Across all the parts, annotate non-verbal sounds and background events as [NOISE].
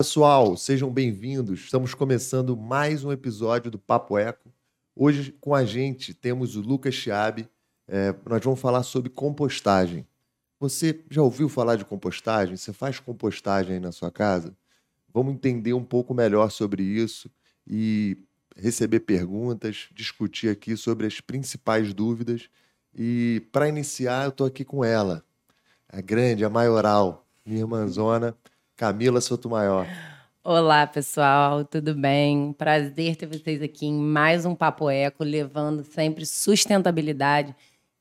Pessoal, sejam bem-vindos. Estamos começando mais um episódio do Papo Eco. Hoje com a gente temos o Lucas Chiabi. É, nós vamos falar sobre compostagem. Você já ouviu falar de compostagem? Você faz compostagem aí na sua casa? Vamos entender um pouco melhor sobre isso e receber perguntas, discutir aqui sobre as principais dúvidas. E para iniciar, eu estou aqui com ela, a grande, a maioral, minha irmãzona. Camila Sotomayor. Olá, pessoal, tudo bem? Prazer ter vocês aqui em mais um Papo Eco, levando sempre sustentabilidade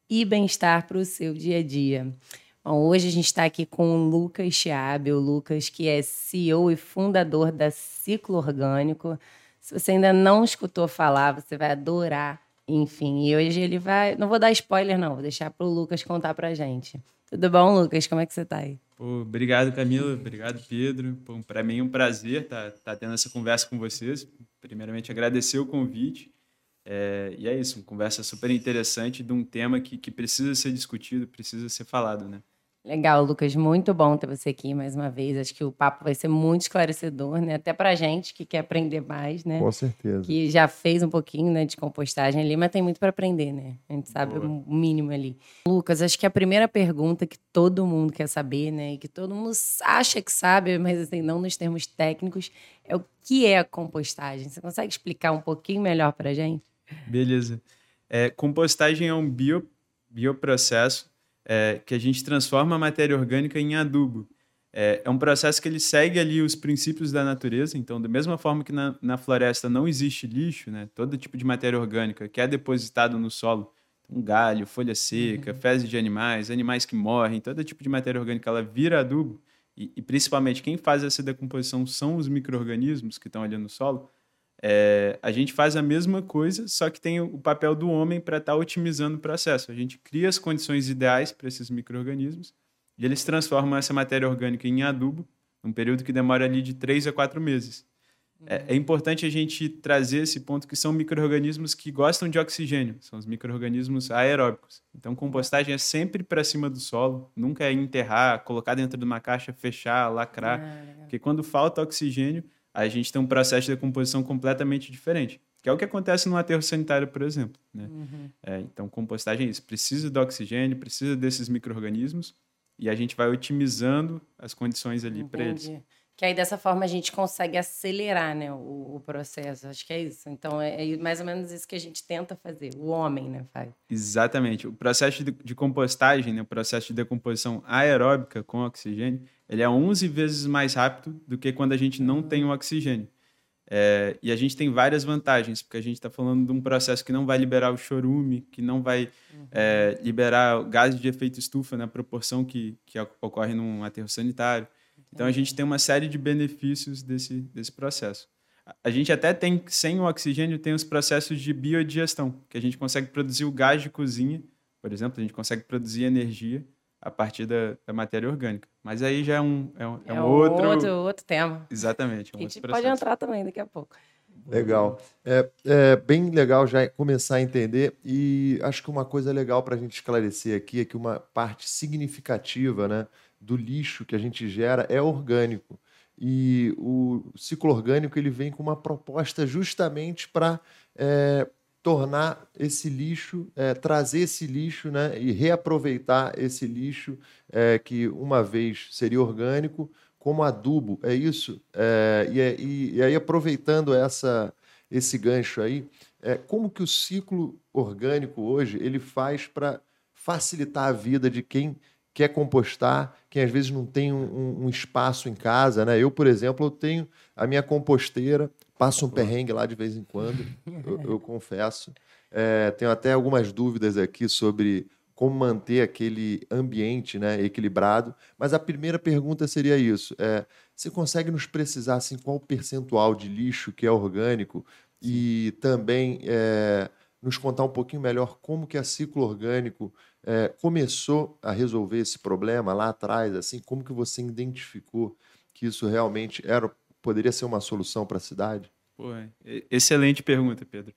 e bem-estar para o seu dia a dia. Bom, hoje a gente está aqui com o Lucas Chiabe, o Lucas que é CEO e fundador da Ciclo Orgânico. Se você ainda não escutou falar, você vai adorar. Enfim, e hoje ele vai. Não vou dar spoiler, não, vou deixar para o Lucas contar para gente. Tudo bom, Lucas? Como é que você está aí? Pô, obrigado, Camila. Obrigado, Pedro. Para mim é um prazer estar tá, tá tendo essa conversa com vocês. Primeiramente, agradecer o convite. É, e é isso, uma conversa super interessante de um tema que, que precisa ser discutido, precisa ser falado, né? Legal, Lucas, muito bom ter você aqui mais uma vez. Acho que o papo vai ser muito esclarecedor, né? Até pra gente que quer aprender mais, né? Com certeza. Que já fez um pouquinho né, de compostagem ali, mas tem muito para aprender, né? A gente sabe Boa. o mínimo ali. Lucas, acho que a primeira pergunta que todo mundo quer saber, né? E que todo mundo acha que sabe, mas assim, não nos termos técnicos, é o que é a compostagem. Você consegue explicar um pouquinho melhor pra gente? Beleza. É, compostagem é um bio, bioprocesso é, que a gente transforma a matéria orgânica em adubo. É, é, um processo que ele segue ali os princípios da natureza. Então, da mesma forma que na, na floresta não existe lixo, né? todo tipo de matéria orgânica que é depositado no solo, um galho, folha seca, uhum. fezes de animais, animais que morrem, todo tipo de matéria orgânica, ela vira adubo. E, e principalmente quem faz essa decomposição são os micro-organismos que estão ali no solo. É, a gente faz a mesma coisa, só que tem o papel do homem para estar tá otimizando o processo. A gente cria as condições ideais para esses micro-organismos e eles transformam essa matéria orgânica em adubo, num período que demora ali de três a quatro meses. É, é importante a gente trazer esse ponto que são micro-organismos que gostam de oxigênio, são os micro-organismos aeróbicos. Então, compostagem é sempre para cima do solo, nunca é enterrar, colocar dentro de uma caixa, fechar, lacrar, ah, porque quando falta oxigênio, a gente tem um processo de decomposição completamente diferente, que é o que acontece no aterro sanitário, por exemplo. Né? Uhum. É, então, compostagem é isso, precisa do oxigênio, precisa desses micro-organismos, e a gente vai otimizando as condições ali para eles. Que aí dessa forma a gente consegue acelerar né, o, o processo. Acho que é isso. Então é, é, mais ou menos isso que a gente tenta fazer. O homem né, faz. Exatamente. O processo de, de compostagem, né, o processo de decomposição aeróbica com oxigênio, ele é 11 vezes mais rápido do que quando a gente não tem o oxigênio. É, e a gente tem várias vantagens, porque a gente está falando de um processo que não vai liberar o chorume, que não vai uhum. é, liberar gases de efeito estufa na proporção que, que ocorre num aterro sanitário. Então a gente tem uma série de benefícios desse, desse processo. A gente até tem, sem o oxigênio, tem os processos de biodigestão, que a gente consegue produzir o gás de cozinha, por exemplo, a gente consegue produzir energia a partir da, da matéria orgânica. Mas aí já é um, é um, é um é outro... outro... outro tema. Exatamente. Um a gente pode entrar também daqui a pouco. Legal. É, é, bem legal já começar a entender e acho que uma coisa legal para a gente esclarecer aqui é que uma parte significativa né, do lixo que a gente gera é orgânico. E o ciclo orgânico ele vem com uma proposta justamente para é, tornar esse lixo, é, trazer esse lixo né, e reaproveitar esse lixo é, que uma vez seria orgânico como adubo, é isso? É, e, é, e, e, aí, aproveitando essa, esse gancho aí, é, como que o ciclo orgânico hoje ele faz para facilitar a vida de quem quer compostar, quem às vezes não tem um, um, espaço em casa, né? Eu, por exemplo, eu tenho a minha composteira, Passo um perrengue lá de vez em quando, eu, [LAUGHS] eu confesso. É, tenho até algumas dúvidas aqui sobre como manter aquele ambiente né, equilibrado. Mas a primeira pergunta seria isso: é, você consegue nos precisar assim, qual o percentual de lixo que é orgânico e também é, nos contar um pouquinho melhor como que a ciclo orgânico é, começou a resolver esse problema lá atrás, assim, como que você identificou que isso realmente era poderia ser uma solução para a cidade? Pô, excelente pergunta, Pedro.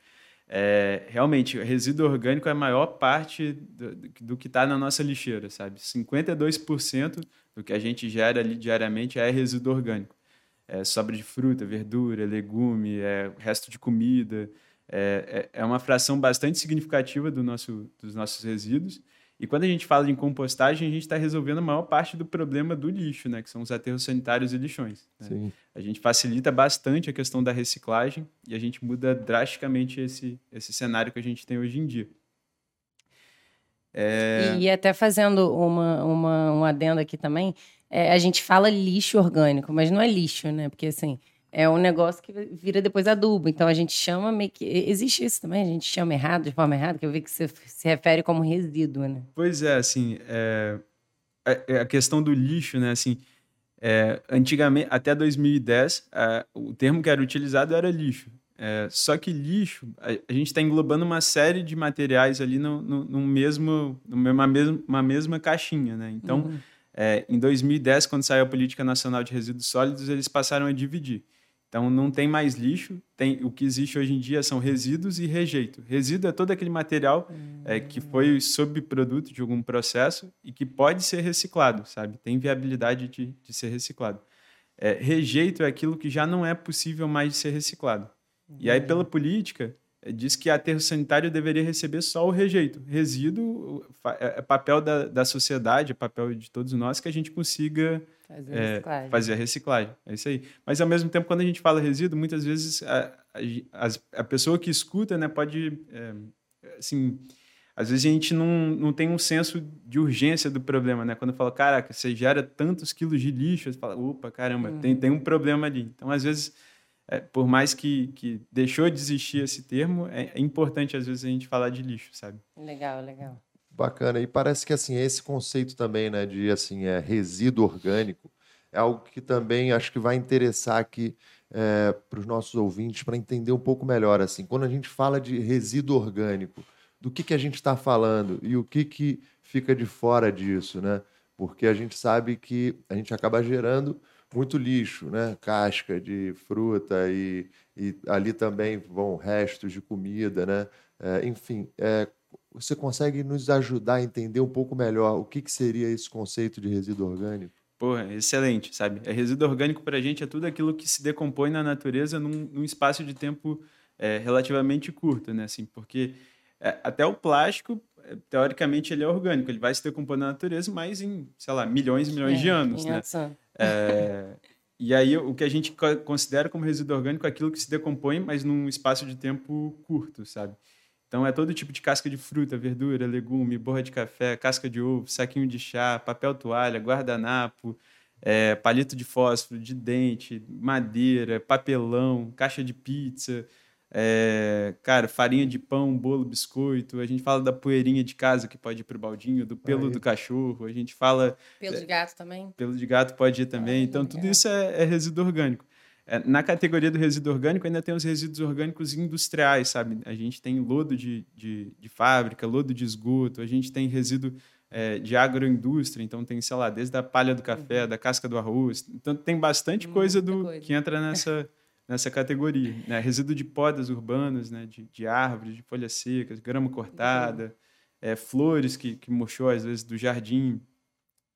É, realmente, o resíduo orgânico é a maior parte do, do que está na nossa lixeira, sabe? 52% do que a gente gera ali diariamente é resíduo orgânico. é, sobra de fruta, verdura, legume, é, resto de comida. É, é, é uma fração bastante significativa do nosso, dos nossos resíduos. E quando a gente fala de compostagem, a gente está resolvendo a maior parte do problema do lixo, né? Que são os aterros sanitários e lixões. Né? A gente facilita bastante a questão da reciclagem e a gente muda drasticamente esse, esse cenário que a gente tem hoje em dia. É... E, e, até fazendo uma, uma, um adendo aqui também, é, a gente fala lixo orgânico, mas não é lixo, né? Porque assim, é um negócio que vira depois adubo. Então a gente chama meio que. Existe isso também, a gente chama errado, de forma errada, que eu vi que você se refere como resíduo, né? Pois é, assim, é... a questão do lixo, né? Assim, é... antigamente, até 2010, é... o termo que era utilizado era lixo. É... só que lixo, a, gente está englobando uma série de materiais ali no, no, no mesmo, numa mesma, uma mesma caixinha, né? Então, uhum. é, em 2010, quando saiu a Política Nacional de Resíduos Sólidos, eles passaram a dividir. Então não tem mais lixo, tem o que existe hoje em dia são resíduos e rejeito. Resíduo é todo aquele material hum. é, que foi subproduto de algum processo e que pode ser reciclado, sabe? Tem viabilidade de, de ser reciclado. É, rejeito é aquilo que já não é possível mais ser reciclado. E aí, pela política, diz que aterro sanitário deveria receber só o rejeito. Resíduo é, é papel da, da sociedade, é papel de todos nós que a gente consiga Fazer, é, reciclagem. fazer a reciclagem. É isso aí. Mas, ao mesmo tempo, quando a gente fala resíduo, muitas vezes a, a, a pessoa que escuta né, pode. É, assim, às vezes a gente não, não tem um senso de urgência do problema, né? Quando fala, caraca, você gera tantos quilos de lixo, você fala, opa, caramba, uhum. tem, tem um problema ali. Então, às vezes, é, por mais que, que deixou de existir esse termo, é, é importante, às vezes, a gente falar de lixo, sabe? Legal, legal. Bacana. E parece que assim, esse conceito também, né, de assim, é, resíduo orgânico, é algo que também acho que vai interessar aqui é, para os nossos ouvintes para entender um pouco melhor. Assim, quando a gente fala de resíduo orgânico, do que, que a gente está falando e o que, que fica de fora disso, né? Porque a gente sabe que a gente acaba gerando muito lixo, né? Casca de fruta e, e ali também vão restos de comida, né? É, enfim, é, você consegue nos ajudar a entender um pouco melhor o que, que seria esse conceito de resíduo orgânico? Porra, excelente, sabe? É, resíduo orgânico para a gente é tudo aquilo que se decompõe na natureza num, num espaço de tempo é, relativamente curto, né? Assim, porque é, até o plástico, é, teoricamente, ele é orgânico, ele vai se decompor na natureza, mas em, sei lá, milhões e milhões de anos, né? É, e aí, o que a gente considera como resíduo orgânico é aquilo que se decompõe, mas num espaço de tempo curto, sabe? Então é todo tipo de casca de fruta, verdura, legume, borra de café, casca de ovo, saquinho de chá, papel toalha, guardanapo, é, palito de fósforo, de dente, madeira, papelão, caixa de pizza, é, cara, farinha de pão, bolo, biscoito. A gente fala da poeirinha de casa que pode ir pro baldinho, do pelo Aí. do cachorro. A gente fala. Pelo de gato também? Pelo de gato pode ir também. então, tudo isso é, é resíduo orgânico. É, na categoria do resíduo orgânico, ainda tem os resíduos orgânicos industriais, sabe? A gente tem lodo de, de, de fábrica, lodo de esgoto, a gente tem resíduo é, de agroindústria, então tem, sei lá, desde a palha do café, uhum. da casca do arroz. Então tem bastante coisa, do, coisa. que entra nessa, [LAUGHS] nessa categoria. Né? Resíduo de podas urbanas, né? de, de árvores, de folhas secas, grama cortada, uhum. é, flores que, que murchou, às vezes, do jardim.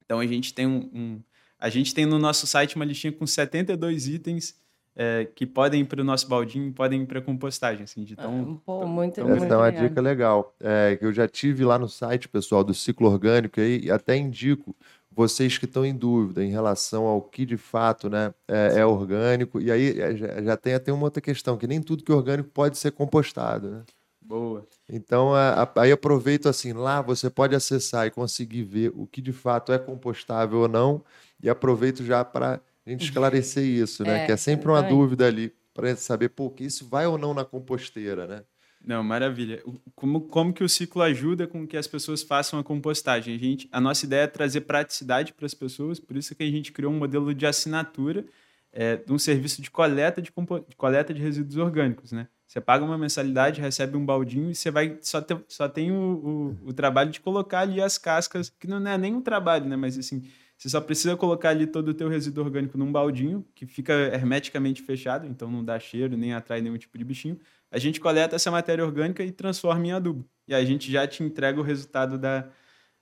Então a gente tem um, um a gente tem no nosso site uma listinha com 72 itens é, que podem ir para o nosso baldinho, podem ir para a compostagem, assim, de tão, ah, Pô, muito, tão Essa é uma dica legal, é, que eu já tive lá no site, pessoal, do ciclo orgânico, aí, e até indico vocês que estão em dúvida em relação ao que de fato né, é, é orgânico, e aí é, já, já, tem até uma outra questão, que nem tudo que é orgânico pode ser compostado, né? Boa. Então, a, a, aí aproveito assim, lá você pode acessar e conseguir ver o que de fato é compostável ou não, e aproveito já para a gente esclarecer isso, né? É, que é sempre uma dúvida ali para saber, pô, que isso vai ou não na composteira, né? Não, maravilha. Como, como que o ciclo ajuda com que as pessoas façam a compostagem? A, gente, a nossa ideia é trazer praticidade para as pessoas, por isso que a gente criou um modelo de assinatura é, de um serviço de coleta de, de, coleta de resíduos orgânicos, né? Você paga uma mensalidade, recebe um baldinho e você vai só, ter, só tem o, o, o trabalho de colocar ali as cascas, que não é nem um trabalho, né? Mas assim, você só precisa colocar ali todo o teu resíduo orgânico num baldinho, que fica hermeticamente fechado, então não dá cheiro, nem atrai nenhum tipo de bichinho. A gente coleta essa matéria orgânica e transforma em adubo. E a gente já te entrega o resultado da,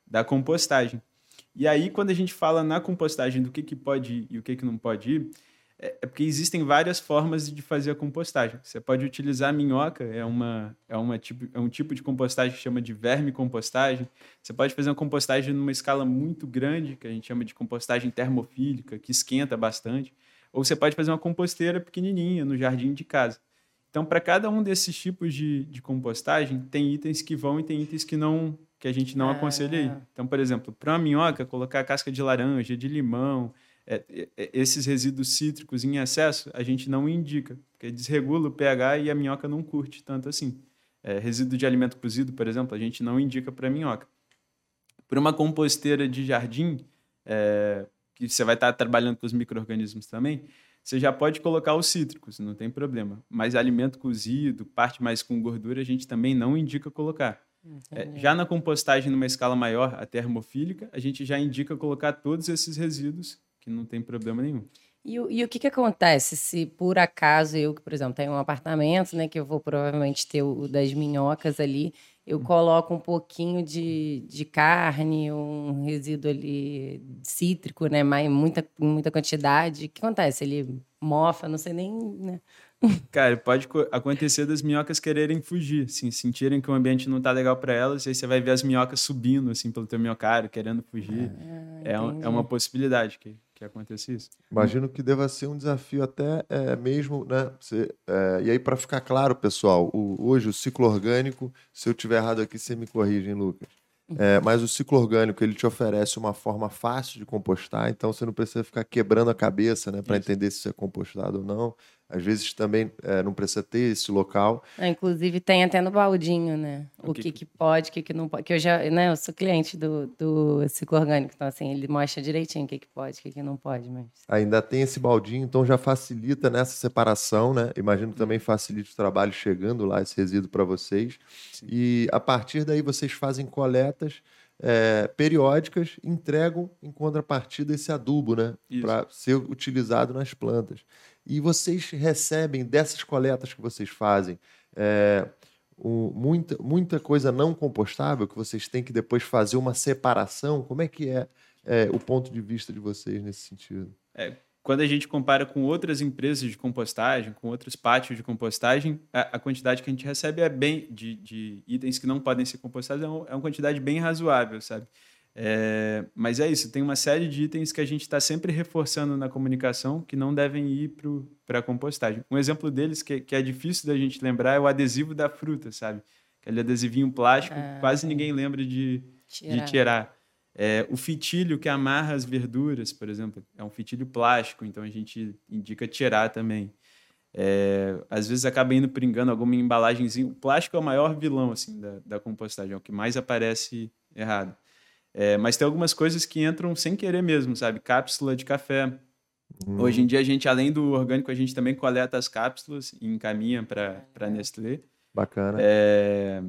da compostagem. E aí, quando a gente fala na compostagem do que, que pode ir e o que, que não pode ir, é, é porque existem várias formas de fazer a compostagem. Você pode utilizar minhoca, é, uma, é, uma tipo, é um tipo de compostagem que chama de verme compostagem. Você pode fazer uma compostagem numa escala muito grande, que a gente chama de compostagem termofílica, que esquenta bastante. Ou você pode fazer uma composteira pequenininha no jardim de casa. Então, para cada um desses tipos de, de compostagem, tem itens que vão e tem itens que não que a gente não ah. aconselha aí. Então, por exemplo, para uma minhoca, colocar casca de laranja, de limão, é, é, esses resíduos cítricos em excesso, a gente não indica, porque desregula o pH e a minhoca não curte tanto assim. É, resíduo de alimento cozido, por exemplo, a gente não indica para minhoca. Para uma composteira de jardim, é, que você vai estar trabalhando com os micro-organismos também, você já pode colocar os cítricos, não tem problema. Mas alimento cozido, parte mais com gordura, a gente também não indica colocar. É, já na compostagem numa escala maior, a termofílica, a gente já indica colocar todos esses resíduos, que não tem problema nenhum. E, e, o que, que acontece se por acaso eu, por exemplo, tenho um apartamento, né, que eu vou provavelmente ter o, o das minhocas ali, eu coloco um pouquinho de, de carne, um resíduo ali cítrico, né, mas muita, muita quantidade. O que acontece? Ele mofa, não sei nem. Né? [LAUGHS] Cara, pode acontecer das minhocas quererem fugir, assim, sentirem que o ambiente não tá legal para elas, e aí você vai ver as minhocas subindo, assim, pelo teu minhocário, querendo fugir. Ah, é, é uma possibilidade que, que aconteça isso. Imagino que deva ser um desafio até é, mesmo, né? Você, é, e aí, para ficar claro, pessoal, o, hoje o ciclo orgânico, se eu tiver errado aqui, você me corrige, hein, Lucas? É, mas o ciclo orgânico ele te oferece uma forma fácil de compostar, então você não precisa ficar quebrando a cabeça né, para entender se isso é compostado ou não. Às vezes também é, não precisa ter esse local. É, inclusive tem até no baldinho, né? O, que, que, pode, o que, que não pode. Que eu já, né? Eu sou cliente do, do ciclo orgânico, então assim ele mostra direitinho o que, que pode, o que, que não pode. Mas ainda tem esse baldinho, então já facilita nessa separação, né? Imagino que também facilita o trabalho chegando lá esse resíduo para vocês. Sim. E a partir daí vocês fazem coletas. É, periódicas entregam em contrapartida esse adubo, né? Para ser utilizado nas plantas. E vocês recebem dessas coletas que vocês fazem é, muita, muita coisa não compostável que vocês têm que depois fazer uma separação. Como é que é, é o ponto de vista de vocês nesse sentido? É, quando a gente compara com outras empresas de compostagem, com outros pátios de compostagem, a, a quantidade que a gente recebe é bem de, de itens que não podem ser compostados é, um, é uma quantidade bem razoável, sabe? É, mas é isso, tem uma série de itens que a gente está sempre reforçando na comunicação que não devem ir para a compostagem. Um exemplo deles que, que, é difícil da gente lembrar é o adesivo da fruta, sabe? Aquele adesivinho plástico ah, quase ninguém lembra de tirar. De tirar. É, o fitilho que amarra as verduras, por exemplo, é um fitilho plástico, então a gente indica tirar também. É, às vezes acaba indo por engano alguma embalagenzinha. O plástico é o maior vilão assim da, da compostagem, é o que mais aparece errado. É, mas tem algumas coisas que entram sem querer mesmo, sabe? Cápsula de café. Hum. Hoje em dia, a gente, além do orgânico, a gente também coleta as cápsulas e encaminha para a Nestlé. Bacana. É,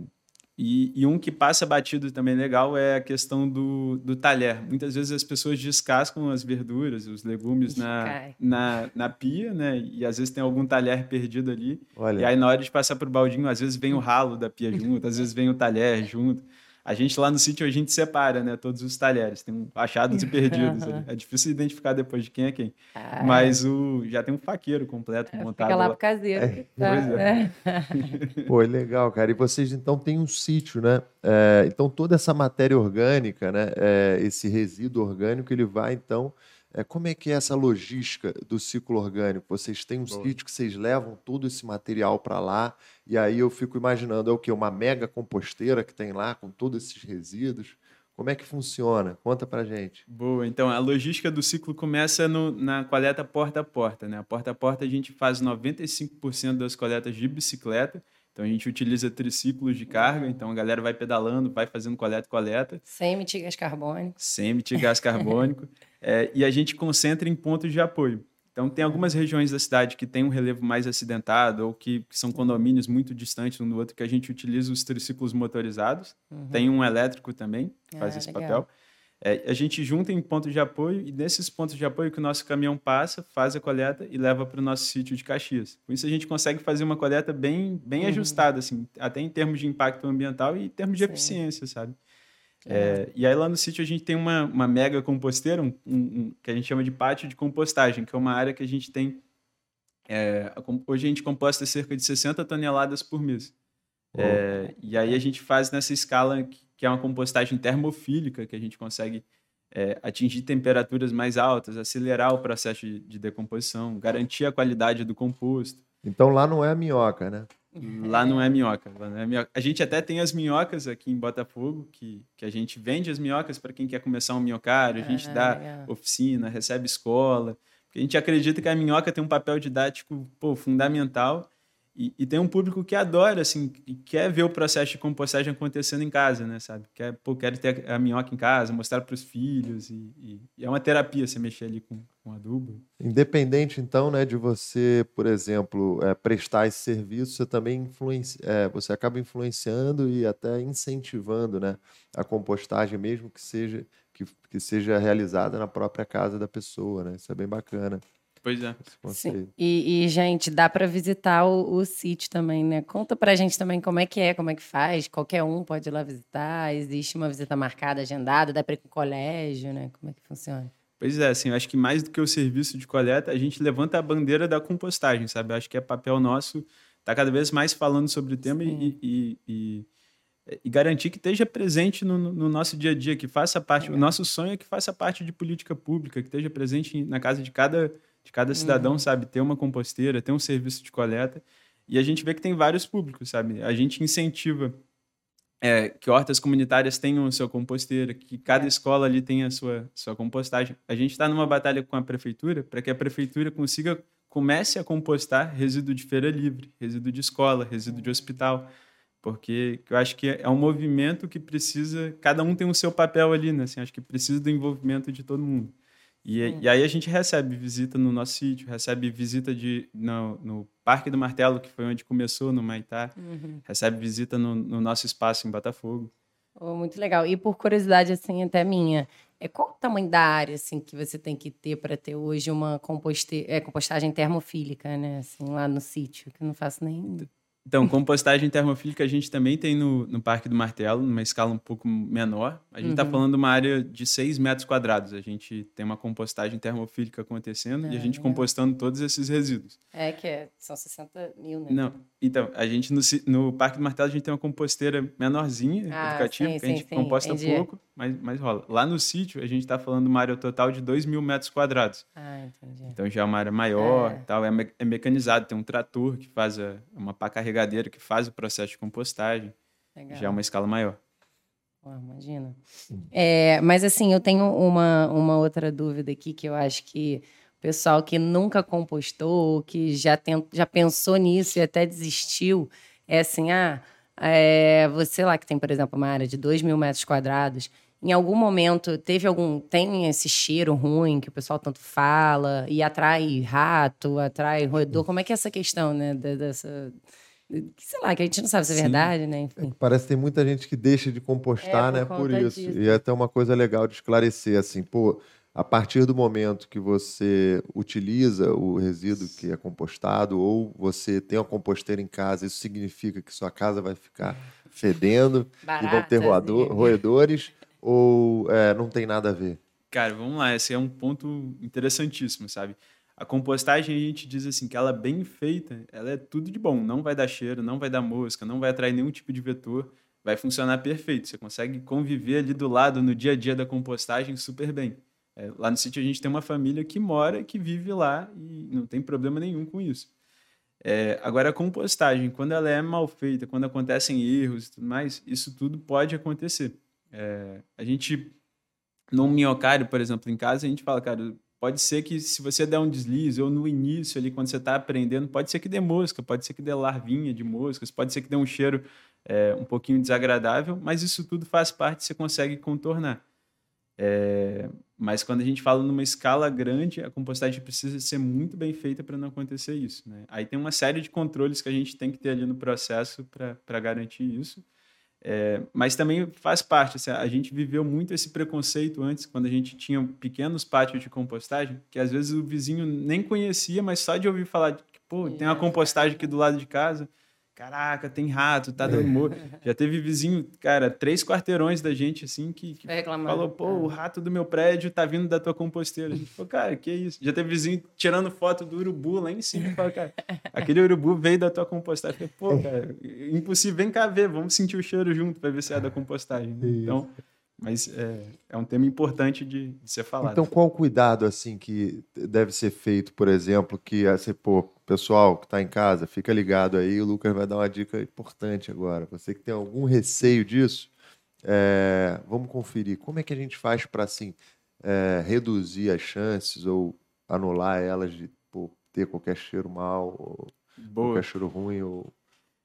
e, e, um que passa batido também legal é a questão do, do talher. Muitas vezes as pessoas descascam as verduras, os legumes na, na, na, pia, né? E às vezes tem algum talher perdido ali. Olha. E aí, na hora de passar por baldinho, às vezes vem o ralo da pia junto, às vezes vem o talher junto. A gente lá no sítio, a gente separa, né? Todos os talheres. Tem achados e [LAUGHS] perdidos. Uhum. É difícil identificar depois de quem é quem. Ah, Mas o, já tem um faqueiro completo é, montado. Fica lá pro caseiro. É. [LAUGHS] Tá. É. [LAUGHS] Pô, é legal, cara. E vocês, então, têm um sítio, né? É, então, toda essa matéria orgânica, né? É, esse resíduo orgânico, ele vai, então é, como é que é essa logística do ciclo orgânico? Vocês têm um Bom. sítio que vocês levam todo esse material para lá, e aí eu fico imaginando, é o que? Uma mega composteira que tem lá com todos esses resíduos. Como é que funciona? Conta para gente. Boa, então a logística do ciclo começa no, na coleta porta a porta. Né? A porta a porta a gente faz 95% das coletas de bicicleta, então a gente utiliza triciclos de carga, então a galera vai pedalando, vai fazendo coleta coleta. Sem emitir gás carbônico. Sem emitir gás carbônico. [LAUGHS] é, e a gente concentra em pontos de apoio. Então tem algumas regiões da cidade que tem um relevo mais acidentado ou que, que são condomínios muito distantes um do outro que a gente utiliza os triciclos motorizados. Uhum. Tem um elétrico também que faz ah, esse legal. papel. É, a gente junta em pontos de apoio e nesses pontos de apoio que o nosso caminhão passa, faz a coleta e leva para o nosso sítio de Caxias. Com isso a gente consegue fazer uma coleta bem, bem uhum. ajustada, assim, até em termos de impacto ambiental e em termos de Sim. eficiência, sabe? É, e aí lá no sítio a gente tem uma, uma mega composteira, um, um, que a gente chama de pátio de compostagem, que é uma área que a gente tem. É, hoje a gente composta cerca de 60 toneladas por mês. É, e aí a gente faz nessa escala que, que, é uma compostagem termofílica, que a gente consegue é, atingir temperaturas mais altas, acelerar o processo de, de decomposição, garantir a qualidade do composto. Então lá não é a minhoca, né? Lá não é minhoca, não é minhoca. A gente até tem as minhocas aqui em Botafogo, que, que a gente vende as minhocas para quem quer começar um minhocário, a gente ah, dá oficina, recebe escola. Porque a gente acredita que a minhoca tem um papel didático pô, fundamental e, e, tem um público que adora, assim, e quer ver o processo de compostagem acontecendo em casa, né, sabe? Quer, pô, quer ter a minhoca em casa, mostrar para os filhos. E, e, e, é uma terapia você mexer ali com, com adubo. Independente, então, né, de você, por exemplo, é, prestar esse serviço, você também influencia, é, você acaba influenciando e até incentivando, né, a compostagem, mesmo que seja, que, que seja realizada na própria casa da pessoa, né? Isso é bem bacana. Pois é. Sim. E, e, gente, dá para visitar o, o, sítio também, né? Conta pra gente também como é que é, como é que faz. Qualquer um pode ir lá visitar. Existe uma visita marcada, agendada, dá para ir com o colégio, né? Como é que funciona? Pois é, assim, eu acho que mais do que o serviço de coleta, a gente levanta a bandeira da compostagem, sabe? Eu acho que é papel nosso tá cada vez mais falando sobre o tema e, e, e, e, garantir que esteja presente no, no, nosso dia a dia, que faça parte. É. O nosso sonho é que faça parte de política pública, que esteja presente na casa de cada de cada cidadão, uhum. sabe, ter uma composteira, ter um serviço de coleta. E a gente vê que tem vários públicos, sabe? A gente incentiva é, que hortas comunitárias tenham a sua composteira, que cada é. escola ali tenha a sua, sua compostagem. A gente está numa batalha com a prefeitura para que a prefeitura consiga comece a compostar resíduo de feira livre, resíduo de escola, resíduo de hospital, porque eu acho que é um movimento que precisa, cada um tem o seu papel ali, né? Assim, acho que precisa do envolvimento de todo mundo. E, e, aí a gente recebe visita no nosso sítio, recebe visita de, no, no, Parque do Martelo, que foi onde começou, no Maitá, uhum. recebe visita no, no, nosso espaço em Botafogo. Oh, muito legal. E por curiosidade, assim, até minha, é qual o tamanho da área assim, que você tem que ter para ter hoje uma composte... é, compostagem termofílica, né? Assim, lá no sítio, que eu não faço nem então, compostagem termofílica a gente também tem no, no Parque do Martelo, numa escala um pouco menor. A gente está uhum. falando de uma área de 6 metros quadrados. A gente tem uma compostagem termofílica acontecendo e a gente é. compostando todos esses resíduos. É, que é, são 60 mil, né? Não, então, a gente no, no Parque do Martelo a gente tem uma composteira menorzinha, ah, educativa, sim, que a gente sim, composta entendi. pouco, mas, mas rola. Lá no sítio, a gente está falando de uma área total de 2 mil metros quadrados. Ah, entendi. Então já é uma área maior, é. tal, é, me é mecanizado, tem um trator que faz a, uma pá carregadeira que faz o processo de compostagem. Legal. Já é uma escala maior. Pô, imagina. É, mas assim, eu tenho uma, uma outra dúvida aqui que eu acho que o pessoal que nunca compostou, que já, tent, já pensou nisso e até desistiu, é assim, ah, é, você lá que tem, por exemplo, uma área de 2 mil metros quadrados, em algum momento teve algum. Tem esse cheiro ruim que o pessoal tanto fala e atrai rato, atrai roedor. Como é que é essa questão, né? Dessa. Sei lá, que a gente não sabe se é Sim. verdade, né? É parece que tem muita gente que deixa de compostar, é, por né? Por isso. Disso. E é até uma coisa legal de esclarecer, assim, pô, a partir do momento que você utiliza o resíduo que é compostado ou você tem uma composteira em casa, isso significa que sua casa vai ficar fedendo Baratas, e vão ter roedores ou é, não tem nada a ver? Cara, vamos lá, esse é um ponto interessantíssimo, sabe? A compostagem, a gente diz assim, que ela é bem feita, ela é tudo de bom, não vai dar cheiro, não vai dar mosca, não vai atrair nenhum tipo de vetor, vai funcionar perfeito. Você consegue conviver ali do lado, no dia a dia da compostagem, super bem. É, lá no sítio a gente tem uma família que mora, que vive lá e não tem problema nenhum com isso. É, agora, a compostagem, quando ela é mal feita, quando acontecem erros e tudo mais, isso tudo pode acontecer. É, a gente, num minhocário, por exemplo, em casa, a gente fala, cara, pode ser que se você der um deslize, ou no início ali, quando você está aprendendo, pode ser que dê mosca, pode ser que dê larvinha de moscas, pode ser que dê um cheiro é, um pouquinho desagradável, mas isso tudo faz parte, você consegue contornar. É, mas quando a gente fala numa escala grande, a compostagem precisa ser muito bem feita para não acontecer isso. Né? Aí tem uma série de controles que a gente tem que ter ali no processo para garantir isso. É, mas também faz parte. Assim, a gente viveu muito esse preconceito antes, quando a gente tinha pequenos pátios de compostagem, que às vezes o vizinho nem conhecia, mas só de ouvir falar que pô, tem uma compostagem aqui do lado de casa, caraca, tem rato, tá dando morro. [LAUGHS] Já teve vizinho, cara, três quarteirões da gente, assim, que, que falou, pô, o rato do meu prédio tá vindo da tua composteira. A gente falou, cara, que isso? Já teve vizinho tirando foto do urubu lá em cima. Falou, cara, [LAUGHS] aquele urubu veio da tua compostagem. Falei, pô, cara, impossível, vem cá ver, vamos sentir o cheiro junto para ver se é da compostagem. Então, mas é, é um tema importante de, de, ser falado. Então, qual o cuidado assim que deve ser feito, por exemplo, que assim, pô, pessoal que está em casa, fica ligado aí, o Lucas vai dar uma dica importante agora. Você que tem algum receio disso, é, vamos conferir como é que a gente faz para assim é, reduzir as chances ou anular elas de pô, ter qualquer cheiro mal, ou qualquer cheiro ruim ou,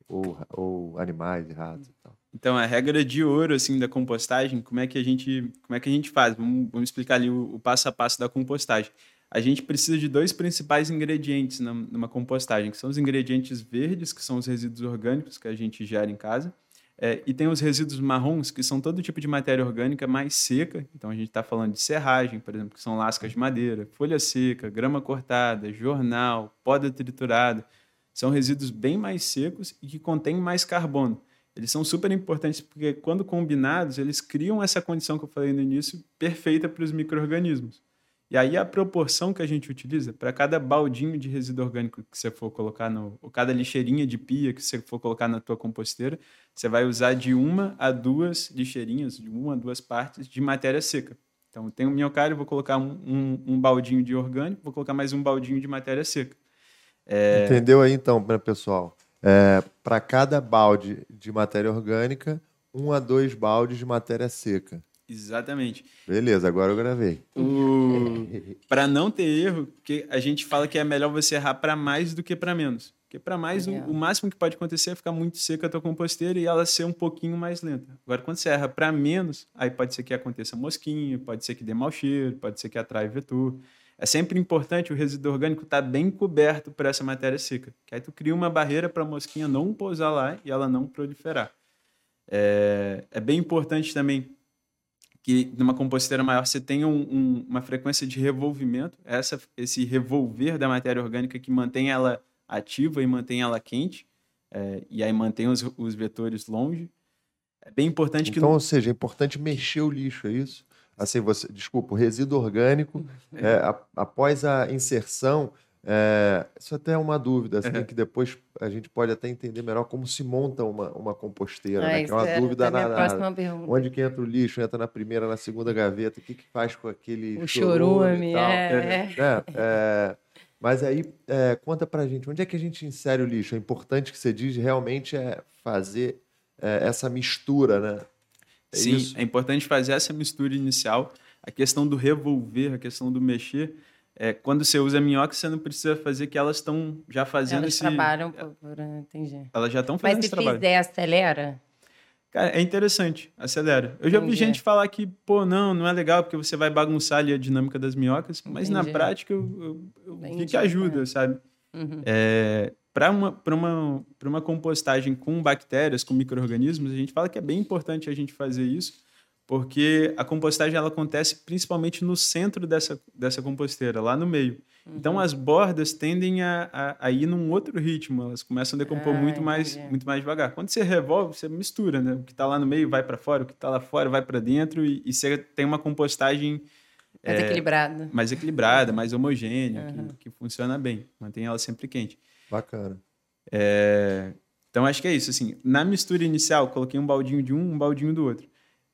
ou, ou animais e ratos e tal. Então, a regra de ouro assim da compostagem, como é que a gente, como é que a gente faz? Vamos, vamos explicar ali o, o, passo a passo da compostagem. A gente precisa de dois principais ingredientes numa compostagem, que são os ingredientes verdes, que são os resíduos orgânicos que a gente gera em casa, é, e tem os resíduos marrons, que são todo tipo de matéria orgânica mais seca. Então, a gente está falando de serragem, por exemplo, que são lascas de madeira, folha seca, grama cortada, jornal, poda triturada. São resíduos bem mais secos e que contêm mais carbono. Eles são super importantes porque, quando combinados, eles criam essa condição que eu falei no início, perfeita para os micro-organismos. E aí a proporção que a gente utiliza, para cada baldinho de resíduo orgânico que você for colocar, no, ou cada lixeirinha de pia que você for colocar na tua composteira, você vai usar de uma a duas lixeirinhas, de uma a duas partes de matéria seca. Então, tem um minhocário, vou colocar um, um, um, baldinho de orgânico, vou colocar mais um baldinho de matéria seca. É... Entendeu aí, então, pessoal? É, para cada balde de matéria orgânica, um a dois baldes de matéria seca. Exatamente. Beleza, agora eu gravei. O... para não ter erro, que a gente fala que é melhor você errar para mais do que para menos. Porque para mais, o, o, máximo que pode acontecer é ficar muito seca a tua composteira e ela ser um pouquinho mais lenta. Agora, quando você erra para menos, aí pode ser que aconteça mosquinha, pode ser que dê mau cheiro, pode ser que atrai vetor é sempre importante o resíduo orgânico estar tá bem coberto por essa matéria seca, que aí tu cria uma barreira para a mosquinha não pousar lá e ela não proliferar. É, é bem importante também que numa composteira maior você tenha um, um, uma frequência de revolvimento, essa, esse revolver da matéria orgânica que mantém ela ativa e mantém ela quente, é, e aí mantém os, os vetores longe. É bem importante que. Então, ou seja, é importante mexer o lixo, é isso? Assim, você, desculpa, o resíduo orgânico, é, a, após a inserção, é, isso até é uma dúvida, assim, que depois a gente pode até entender melhor como se monta uma, uma composteira, né? Que é uma dúvida na, na onde que entra o lixo, entra na primeira, na segunda gaveta, o que, que faz com aquele o chorume, é. é. é, é mas aí, é, conta pra gente, onde é que a gente insere o lixo? É importante que você diz realmente é fazer é, essa mistura, né? É Sim, isso? é importante fazer essa mistura inicial. A questão do revolver, a questão do mexer. É, quando você usa minhoca, você não precisa fazer que elas estão já fazendo elas esse... trabalham por, por entendi. Elas já estão fazendo Mas esse trabalho. Mas se fizer, acelera? Cara, é interessante, acelera. Eu já Entendi. vi gente falar que, pô, não, não é legal porque você vai bagunçar ali a dinâmica das minhocas, mas Entendi. na prática eu, eu, eu vi que ajuda, é. sabe? Uhum. É, para uma, uma, uma compostagem com bactérias, com micro-organismos, a gente fala que é bem importante a gente fazer isso, porque a compostagem ela acontece principalmente no centro dessa, dessa composteira, lá no meio. Uhum. Então, as bordas tendem a, a, a, ir num outro ritmo, elas começam a decompor ah, muito, mais, muito mais devagar. Quando você revolve, você mistura, né? O que está lá no meio vai para fora, o que está lá fora vai para dentro, e, e você tem uma compostagem mais é, equilibrada. Mais equilibrada, mais homogênea, uhum. que, que funciona bem, mantém ela sempre quente. Bacana. É... Então, acho que é isso. Assim, na mistura inicial, coloquei um baldinho de um, um baldinho do outro.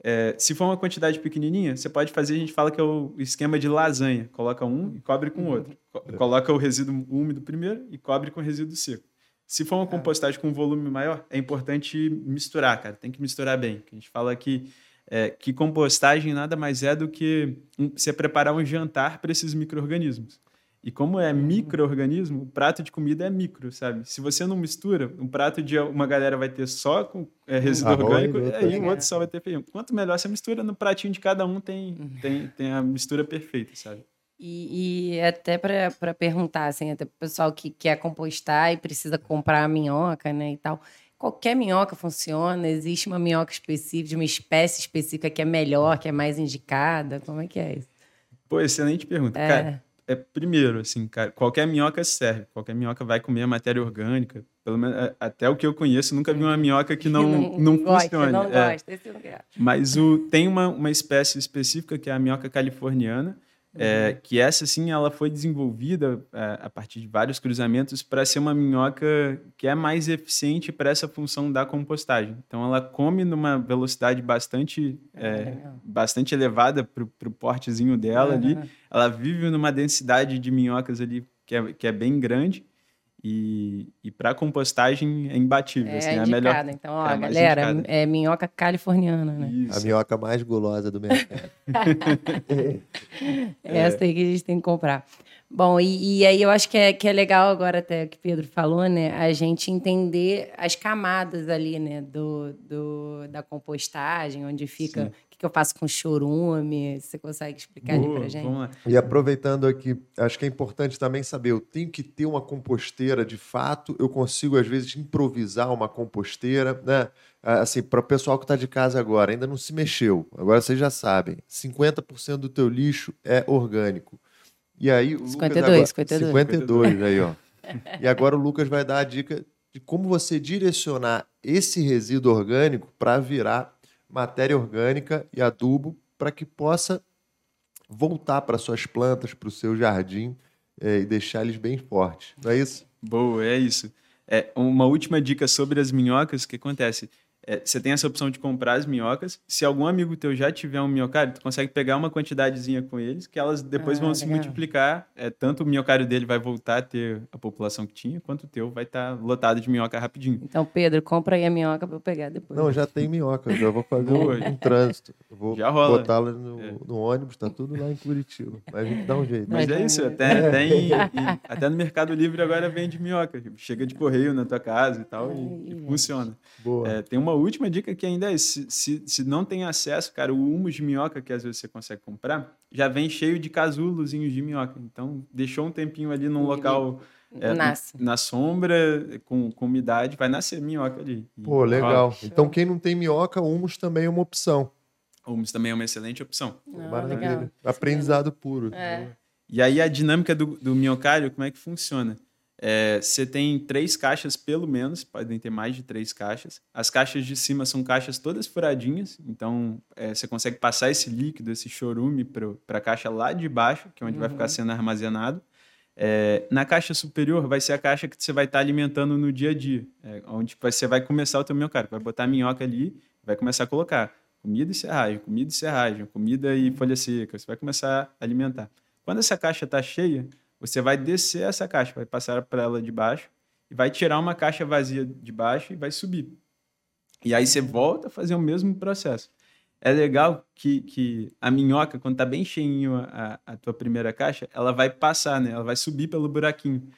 É, se for uma quantidade pequenininha, você pode fazer, a gente fala que é o esquema de lasanha. Coloca um e cobre com o outro. Coloca o resíduo úmido primeiro e cobre com o resíduo seco. Se for uma compostagem com volume maior, é importante misturar, cara. Tem que misturar bem. A gente fala que, é, que compostagem nada mais é do que você preparar um jantar para esses micro-organismos. E como é micro-organismo, o prato de comida é micro, sabe? Se você não mistura, um prato de uma galera vai ter só com é, resíduo orgânico, e aí o outro só vai ter feijão. Quanto melhor você mistura, no pratinho de cada um tem, uhum. tem, tem a mistura perfeita, sabe? E, e até para perguntar, assim, até para o pessoal que quer compostar e precisa comprar a minhoca, né, e tal. Qualquer minhoca funciona? Existe uma minhoca específica, de uma espécie específica que é melhor, que é mais indicada? Como é que é isso? Pô, excelente pergunta. É. Cara, é primeiro, assim, cara, qualquer minhoca serve. Qualquer minhoca vai comer a matéria orgânica. Pelo menos é, até o que eu conheço, nunca vi uma minhoca que não, [LAUGHS] não, não funcione. Não é. gosta, esse não Mas o, tem uma, uma espécie específica que é a minhoca californiana, é, uhum. que essa sim ela foi desenvolvida é, a partir de vários cruzamentos para ser uma minhoca que é mais eficiente para essa função da compostagem. Então ela come numa velocidade bastante é, bastante elevada para o portezinho dela ali. Ela vive numa densidade de minhocas ali que é, que é bem grande e, e para compostagem é imbatível. É, assim, é a melhor. Então, ó, é galera, é minhoca californiana, né? Isso. A minhoca mais gulosa do mercado. [LAUGHS] é essa aí que a gente tem que comprar. Bom, e, e, aí eu acho que é, que é legal agora até que o Pedro falou, né? A gente entender as camadas ali, né? Do, do da compostagem, onde fica que eu faço com chorume? Você consegue explicar Boa, ali pra gente? E aproveitando aqui, acho que é importante também saber, eu tenho que ter uma composteira de fato, eu consigo às vezes improvisar uma composteira, né? Assim, para o pessoal que está de casa agora, ainda não se mexeu, agora vocês já sabem, 50% do teu lixo é orgânico. E aí, o 52, Lucas agora, 52. 52 aí, ó. [LAUGHS] E agora o Lucas vai dar a dica de como você direcionar esse resíduo orgânico para virar matéria orgânica e adubo para que possa voltar para suas plantas, para o seu jardim é, e deixar eles bem fortes. Não é isso? Boa, é isso. É, uma última dica sobre as minhocas, o que acontece? É, você tem essa opção de comprar as minhocas. Se algum amigo teu já tiver um minhocário, tu consegue pegar uma quantidadezinha com eles, que elas depois ah, vão legal. se multiplicar. É, tanto o minhocário dele vai voltar a ter a população que tinha, quanto o teu vai estar tá lotado de minhoca rapidinho. Então, Pedro, compra aí a minhoca para eu pegar depois. Não, já tem minhoca, já vou fazer um, um, trânsito. Eu vou botá-la no, é. no, ônibus, tá tudo lá em Curitiba. Mas a gente dá um jeito. Mas é isso, até, é. até, em, em, até no Mercado Livre agora vende minhoca. Chega de correio na tua casa e tal, e, e funciona. Boa. É, tem uma última dica que ainda é se, se, se não tem acesso, cara, o humus de minhoca que às vezes você consegue comprar, já vem cheio de casulozinhos de minhoca. Então, deixou um tempinho ali num local é, na sombra, com, com umidade, vai nascer minhoca ali. Pô, legal. Então, quem não tem minhoca, humus também é uma opção. Humus também é uma excelente opção. Ah, Maravilha. Legal. Aprendizado puro. É. E aí, a dinâmica do, do minhocário, como é que funciona? É, você tem três caixas, pelo menos, podem ter mais de três caixas. As caixas de cima são caixas todas furadinhas, então é, você consegue passar esse líquido, esse chorume, para a caixa lá de baixo, que é onde uhum. vai ficar uhum. sendo armazenado. É, na caixa superior vai ser a caixa que você vai estar tá alimentando no dia a dia, é, onde você vai começar o teu minhocário. Vai botar a minhoca ali, vai começar a colocar comida e serragem, comida e serragem, comida e folha seca. Você vai começar a alimentar. Quando essa caixa está cheia, você vai descer essa caixa, vai passar para ela de baixo e vai tirar uma caixa vazia de baixo e vai subir. E aí você volta a fazer o mesmo processo. É legal que, que a minhoca, quando está bem cheinho a, a tua primeira caixa, ela vai passar, né? Ela vai subir pelo buraquinho.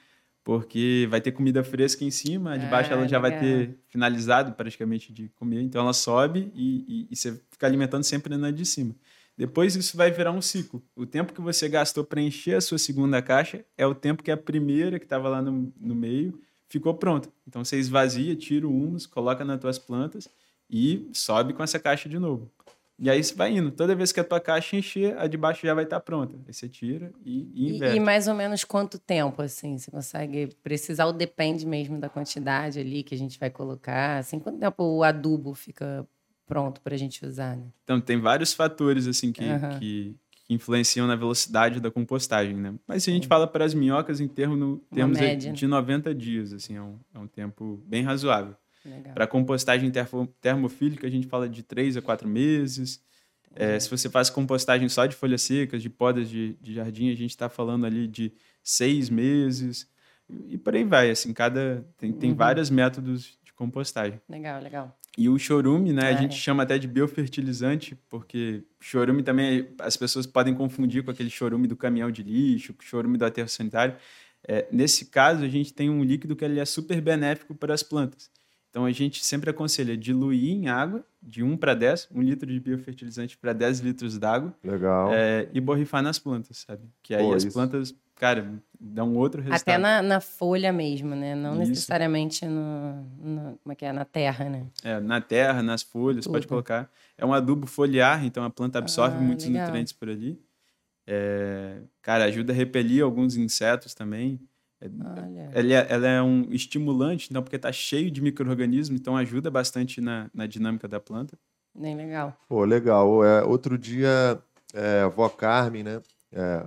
Porque vai ter comida fresca em cima, de baixo ela já vai ter finalizado praticamente de comer. Então ela sobe e, e, e você fica alimentando sempre na de cima. Depois isso vai virar um ciclo. O tempo que você gastou para encher a sua segunda caixa é o tempo que a primeira, que estava lá no, no meio, ficou pronta. Então você esvazia, tira o humus, coloca nas tuas plantas e sobe com essa caixa de novo. E aí você vai indo. Toda vez que a tua caixa encher, a de baixo já vai estar pronta. Aí você tira e, e inverte. E, e, mais ou menos quanto tempo, assim? Você consegue precisar ou depende mesmo da quantidade ali que a gente vai colocar? Assim, quanto tempo o adubo fica pronto para a gente usar, né? Então, tem vários fatores, assim, que, uhum. que, que, influenciam na velocidade da compostagem, né? Mas se a gente fala para as minhocas em termos, no, termos média, de 90 dias, assim, é um, é um tempo bem razoável. Para compostagem termofílica, a gente fala de 3 a 4 meses. É, se você faz compostagem só de folhas secas, de podas de, de jardim, a gente está falando ali de seis meses. E por aí vai, assim, cada... Tem, tem uhum. vários métodos de compostagem. Legal, legal. E o chorume, né, é. a gente chama até de biofertilizante, porque chorume também as pessoas podem confundir com aquele chorume do caminhão de lixo, com o chorume do aterro sanitário. É, nesse caso, a gente tem um líquido que ele é super benéfico para as plantas. Então, a gente sempre aconselha diluir em água, de 1 para 10, 1 litro de biofertilizante para 10 litros d'água. Legal. É, e borrifar nas plantas, sabe? Que aí Pô, as isso. plantas cara, dá um outro resultado. Até na, na folha mesmo, né? Não Isso. necessariamente no, no, como é que é? na terra, né? É, na terra, nas folhas, Tudo. pode colocar. É um adubo foliar, então a planta absorve ah, muitos legal. nutrientes por ali. É, cara, ajuda a repelir alguns insetos também. É, ela, é, ela é um estimulante, então, porque está cheio de micro-organismos, então ajuda bastante na, na dinâmica da planta. Bem legal. Pô, legal. É, outro dia, é, a vó Carmen, né? É,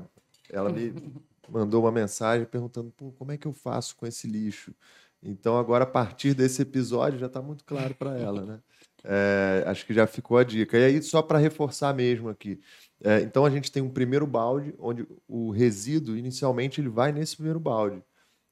ela me [LAUGHS] mandou uma mensagem perguntando Pô, como é que eu faço com esse lixo. Então, agora, a partir desse episódio, já está muito claro para ela, né? É, acho que já ficou a dica. E aí, só para reforçar mesmo aqui. É, então, a gente tem um primeiro balde, onde o resíduo, inicialmente, ele vai nesse primeiro balde.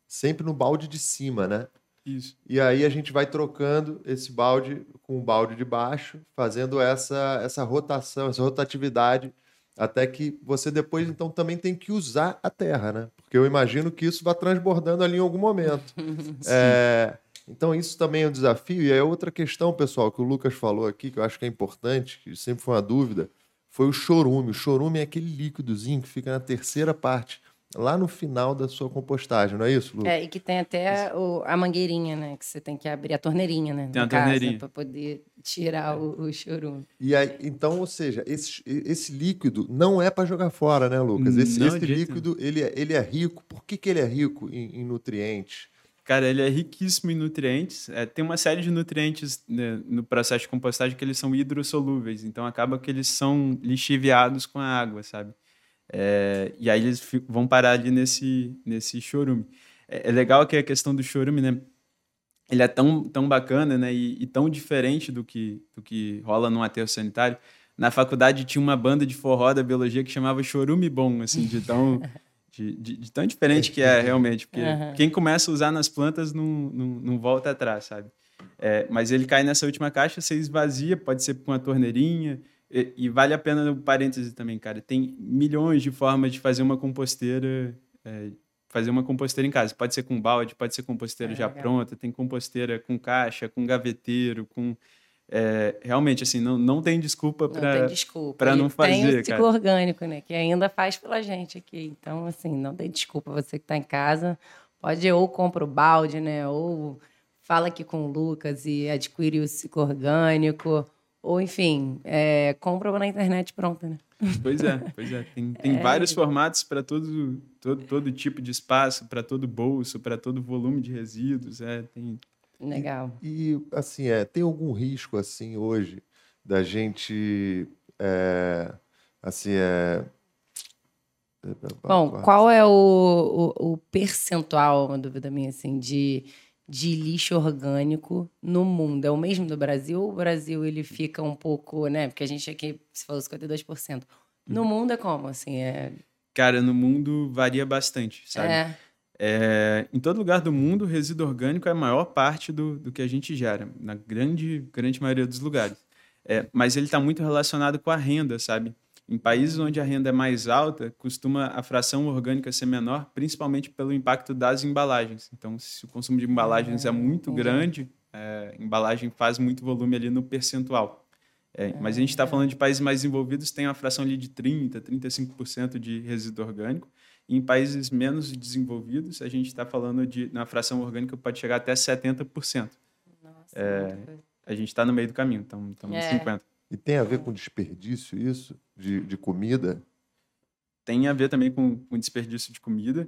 Sempre no balde de cima, né? Isso. E aí a gente vai trocando esse balde com o balde de baixo, fazendo essa, essa rotação, essa rotatividade, até que você depois, então, também tem que usar a terra, né? Porque eu imagino que isso vai transbordando ali em algum momento. [LAUGHS] é, então, isso também é um desafio. E aí, outra questão, pessoal, que o Lucas falou aqui, que eu acho que é importante, que sempre foi uma dúvida, foi o chorume. O chorume é aquele líquidozinho que fica na terceira parte, lá no final da sua compostagem, não é isso, Lucas? É, e que tem até o, a mangueirinha, né? Que você tem que abrir a torneirinha, né? Tem a torneirinha. Para poder tirar é. o, o chorume. E aí, então, ou seja, esse, esse líquido não é para jogar fora, né, Lucas? Esse, não, esse líquido, ele é, ele é rico. Por que, que ele é rico em, em nutrientes? Cara, ele é riquíssimo em nutrientes. É, tem uma série de nutrientes né, no processo de compostagem que eles são hidrossolúveis, então acaba que eles são lixiviados com a água, sabe? É, e aí eles vão parar ali nesse, nesse chorume. É, é, legal que a questão do chorume, né? Ele é tão, tão bacana né, e, e tão diferente do que, do que rola num aterro sanitário. Na faculdade tinha uma banda de forró da biologia que chamava Chorume Bom, assim, de tão [LAUGHS] de, de, de, tão diferente que é realmente, porque uhum. quem começa a usar nas plantas não, não, não volta atrás, sabe? É, mas ele cai nessa última caixa, você esvazia, pode ser com a torneirinha, e, e, vale a pena, um parêntese também, cara, tem milhões de formas de fazer uma composteira, é, fazer uma composteira em casa. Pode ser com balde, pode ser composteira é, já legal. pronta, tem composteira com caixa, com gaveteiro, com é, realmente, assim, não, não tem desculpa para não, não fazer. Tem o ciclo orgânico, né? Que ainda faz pela gente aqui. Então, assim, não tem desculpa. Você que está em casa, pode ou compra o balde, né? Ou fala aqui com o Lucas e adquire o ciclo orgânico. Ou, enfim, é, compra na internet pronta, né? Pois é, pois é. Tem, tem [LAUGHS] é... vários formatos para todo, todo, todo tipo de espaço, para todo bolso, para todo volume de resíduos. É, tem, Legal. E, e, assim, é, tem algum risco assim hoje da gente é, assim é, é Bom, qual é o, o, o, percentual, uma dúvida minha, assim, de, de lixo orgânico no mundo? É o mesmo do Brasil ou o Brasil ele fica um pouco, né? Porque a gente aqui, se falou 52%. No uhum. mundo é como, assim? É... Cara, no mundo varia bastante, sabe? É. É, em todo lugar do mundo, o resíduo orgânico é a maior parte do, do que a gente gera, na grande, grande maioria dos lugares. É, mas ele está muito relacionado com a renda, sabe? Em países onde a renda é mais alta, costuma a fração orgânica ser menor, principalmente pelo impacto das embalagens. Então, se o consumo de embalagens é muito grande, é, embalagem faz muito volume ali no percentual. É, mas a gente está falando de países mais envolvidos, tem uma fração ali de 30%, 35% de resíduo orgânico. Em países menos desenvolvidos, a gente está falando de na fração orgânica pode chegar até 70%. Nossa, é, a gente está no meio do caminho, estamos é. em 50%. E tem a ver com desperdício isso de, de comida? Tem a ver também com, com desperdício de comida.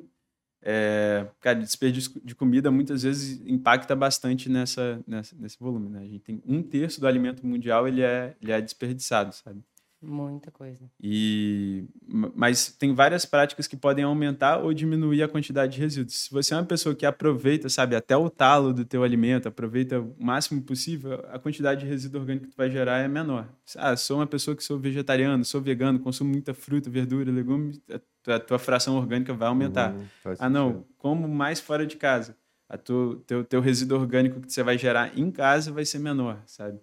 É, cara, desperdício de comida muitas vezes impacta bastante nessa, nessa, nesse volume. Né? A gente tem um terço do alimento mundial ele é, ele é desperdiçado, sabe? Muita coisa. E, mas tem várias práticas que podem aumentar ou diminuir a quantidade de resíduos. Se você é uma pessoa que aproveita, sabe, até o talo do teu alimento, aproveita o máximo possível, a quantidade de resíduo orgânico que tu vai gerar é menor. Ah, sou uma pessoa que sou vegetariano, sou vegano, consumo muita fruta, verdura, legumes, a tua fração orgânica vai aumentar. Uhum, ah, não, como mais fora de casa. A tua, teu, teu resíduo orgânico que você vai gerar em casa vai ser menor, sabe?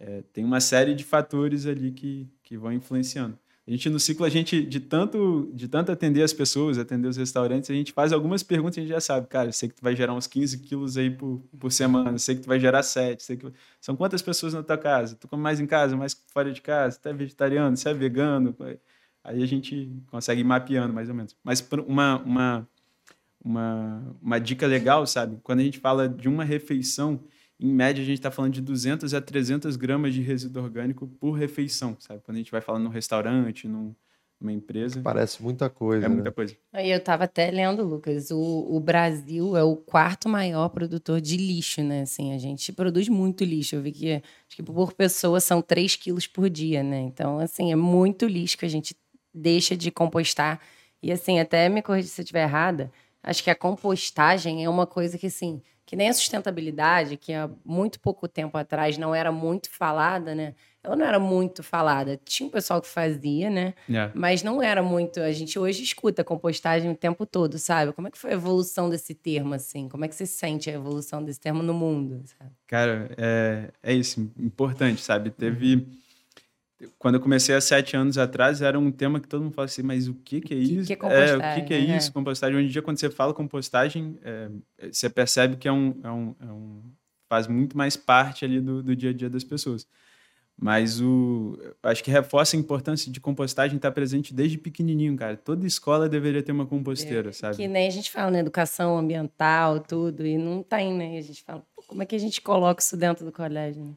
É, tem uma série de fatores ali que, que vão influenciando. A gente, no ciclo, a gente, de tanto, de tanto atender as pessoas, atender os restaurantes, a gente faz algumas perguntas e a gente já sabe, cara, sei que tu vai gerar uns 15 quilos aí por, por semana, sei que tu vai gerar 7, sei que... São quantas pessoas na tua casa? Tu come mais em casa, mais fora de casa? Tu é vegetariano, você é vegano? Aí a gente consegue ir mapeando, mais ou menos. Mas uma, uma, uma, uma dica legal, sabe? Quando a gente fala de uma refeição, em média, a gente está falando de 200 a 300 gramas de resíduo orgânico por refeição, sabe? Quando a gente vai falando no restaurante, num, uma empresa. Parece muita coisa. É né? muita coisa. Aí eu estava até lendo, Lucas, o, o Brasil é o quarto maior produtor de lixo, né? Assim, a gente produz muito lixo. Eu vi que, acho que por pessoa são 3 quilos por dia, né? Então, assim, é muito lixo que a gente deixa de compostar. E, assim, até me corrija se eu estiver errada, acho que a compostagem é uma coisa que, assim, que nem a sustentabilidade, que há muito pouco tempo atrás não era muito falada, né? Ela não era muito falada. Tinha um pessoal que fazia, né? É. Mas não era muito. A gente hoje escuta compostagem o tempo todo, sabe? Como é que foi a evolução desse termo, assim? Como é que você sente a evolução desse termo no mundo? Sabe? Cara, é, é isso, importante, sabe? Teve. Quando eu comecei há sete anos atrás, era um tema que todo mundo falava assim, mas o que, que é isso? que é o compostagem, que, que é né? isso, compostagem? Hoje em dia, quando você fala compostagem, é, você percebe que é um, é um, é um- faz muito mais parte ali do, do dia a dia das pessoas. Mas o, acho que reforça a importância de compostagem estar presente desde pequenininho, cara. Toda escola deveria ter uma composteira, sabe? É, Que nem a gente fala, né? Educação ambiental, tudo, e não tem, né? A gente fala, como é que a gente coloca isso dentro do colégio? Né?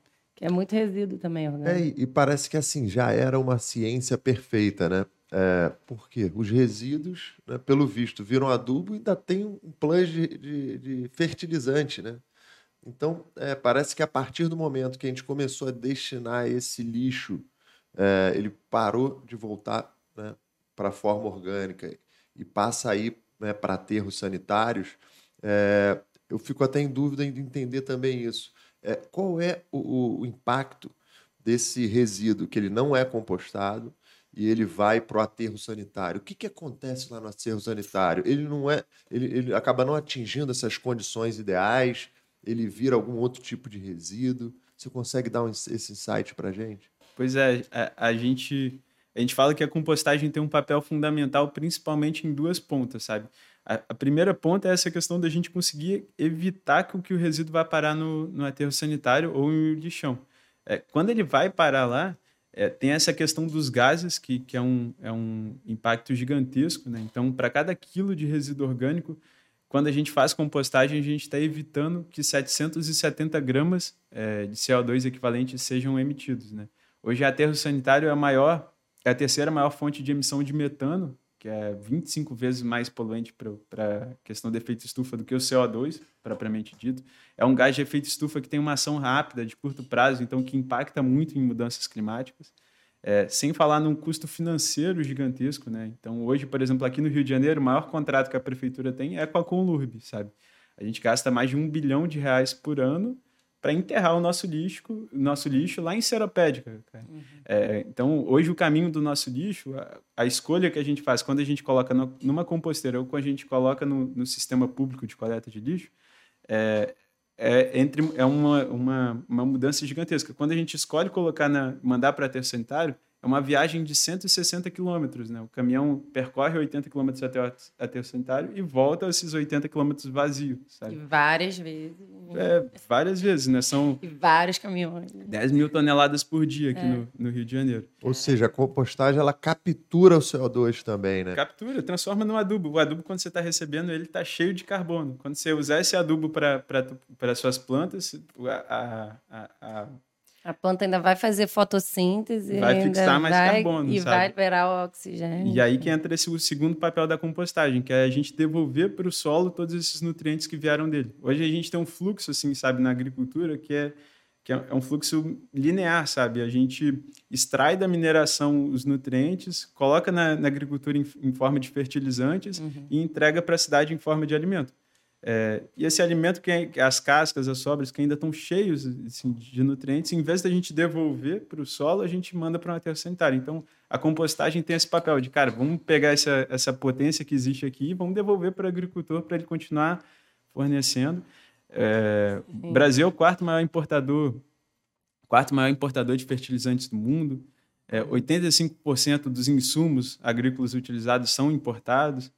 É muito resíduo também, É, orgânico. e, e parece que assim, já era uma ciência perfeita, né? É, por quê? Os resíduos, né, pelo visto, viram adubo e ainda tem um plus de, de- de fertilizante, né? Então, é, parece que a partir do momento que a gente começou a destinar esse lixo, é, ele parou de voltar né, para a forma orgânica e passa aí né, para aterros sanitários, é, eu fico até em dúvida de entender também isso. É, qual é o, o- impacto desse resíduo que ele não é compostado e ele vai para o aterro sanitário? O que, que acontece lá no aterro sanitário? Ele não é, ele, ele acaba não atingindo essas condições ideais, ele vira algum outro tipo de resíduo. Você consegue dar um esse insight para gente? Pois é, a, a gente a gente fala que a compostagem tem um papel fundamental, principalmente em duas pontas, sabe? A, a primeira ponta é essa questão da gente conseguir evitar que o, que o resíduo vá parar no, no aterro sanitário ou no lixão. É, quando ele vai parar lá, é, tem essa questão dos gases, que, que é, um, é um impacto gigantesco, né? Então, para cada quilo de resíduo orgânico, quando a gente faz compostagem, a gente está evitando que 770 gramas é, de CO2 equivalentes sejam emitidos, né? Hoje, aterro sanitário é a maior, é a terceira maior fonte de emissão de metano, que é 25 vezes mais poluente para a questão do efeito estufa do que o CO2, propriamente dito. É um gás de efeito estufa que tem uma ação rápida, de curto prazo, então que impacta muito em mudanças climáticas. É, sem falar num custo financeiro gigantesco, né? Então, hoje, por exemplo, aqui no Rio de Janeiro, o maior contrato que a prefeitura tem é com a Conlurb, sabe? A gente gasta mais de um bilhão de reais por ano para enterrar o nosso lixo, nosso lixo lá em Seropédica. Cara. É, então, hoje o caminho do nosso lixo, a, a escolha que a gente faz quando a gente coloca no, numa composteira ou quando a gente coloca no, no sistema público de coleta de lixo, é, é, entre, é uma, uma, uma mudança gigantesca. Quando a gente escolhe colocar na, mandar para aterro sanitário, é uma viagem de 160 quilômetros. Né? O caminhão percorre 80 quilômetros até o aterro sanitário e volta esses 80 quilômetros vazio, E sabe? várias vezes. É, várias vezes, né? São E vários caminhões. 10 mil toneladas por dia aqui no, no Rio de Janeiro. Ou seja, a compostagem ela captura o CO2 também, né? Captura, transforma no adubo. O adubo, quando você está recebendo, ele está cheio de carbono. Quando você usar esse adubo para suas plantas, a, a, a, A planta ainda vai fazer fotossíntese. Vai fixar mais vai- carbono, E sabe? vai liberar o oxigênio. E aí que entra esse o segundo papel da compostagem, que é a gente devolver para o solo todos esses nutrientes que vieram dele. Hoje a gente tem um fluxo, assim, sabe, na agricultura, que é, que é é um fluxo linear, sabe? A gente extrai da mineração os nutrientes, coloca na, na agricultura em, em forma de fertilizantes Uhum. e entrega para a cidade em forma de alimento. É, e esse alimento, que é- as cascas, as sobras, que ainda estão cheios assim, de nutrientes, em vez da gente devolver para o solo, a gente manda para um aterro sanitário. Então, a compostagem tem esse papel de, cara, vamos pegar essa, essa potência que existe aqui e vamos devolver para o agricultor para ele continuar fornecendo. É, o Brasil é o quarto maior importador, quarto maior importador de fertilizantes do mundo. É, 85% dos insumos agrícolas utilizados são importados.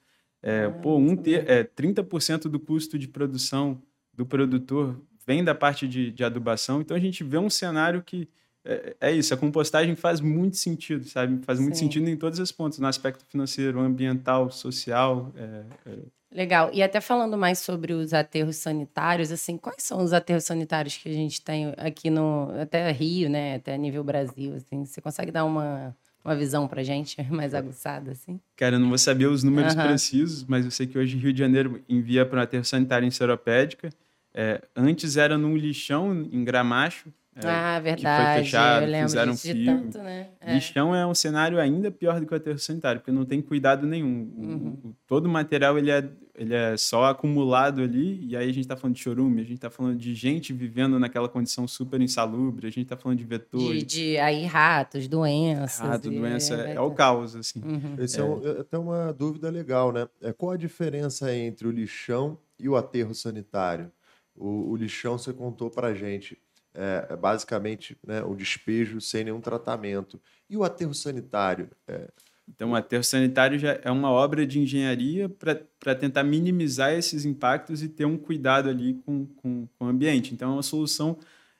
É, pô, um ter, é, 30% do custo de produção do produtor vem da parte de, de adubação. Então a gente vê um cenário que é, é isso, a compostagem faz muito sentido, sabe? Faz muito Sim. sentido em todos os pontos, no aspecto financeiro, ambiental, social. é, é, Legal. E até falando mais sobre os aterros sanitários, assim, quais são os aterros sanitários que a gente tem aqui no até Rio, né, até nível Brasil, assim, você consegue dar uma uma visão para gente [LAUGHS] mais aguçada, assim? Cara, eu não vou saber os números precisos, mas eu sei que hoje Rio de Janeiro envia para um aterro sanitário em Seropédica. É, antes era num lixão em Gramacho, é, ah, verdade. Que foi fechado, fizeram um filme. Tanto, né? é. Lixão é um cenário ainda pior do que o aterro sanitário, porque não tem cuidado nenhum. Uhum. O, todo o material ele é, ele é só acumulado ali, e aí a gente está falando de chorume, a gente está falando de gente vivendo naquela condição super insalubre, a gente está falando de vetores. De, de, aí ratos, doenças. Rato, doença, é, é, o caos, assim. Uhum. Esse é, um, é até uma dúvida legal, né? É, qual a diferença entre o lixão e o aterro sanitário? O, o lixão você contou para gente é, é, basicamente né, o despejo sem nenhum tratamento. E o aterro sanitário? É... Então, o aterro sanitário já é uma obra de engenharia para tentar minimizar esses impactos e ter um cuidado ali com, com, com o ambiente. Então, é uma solução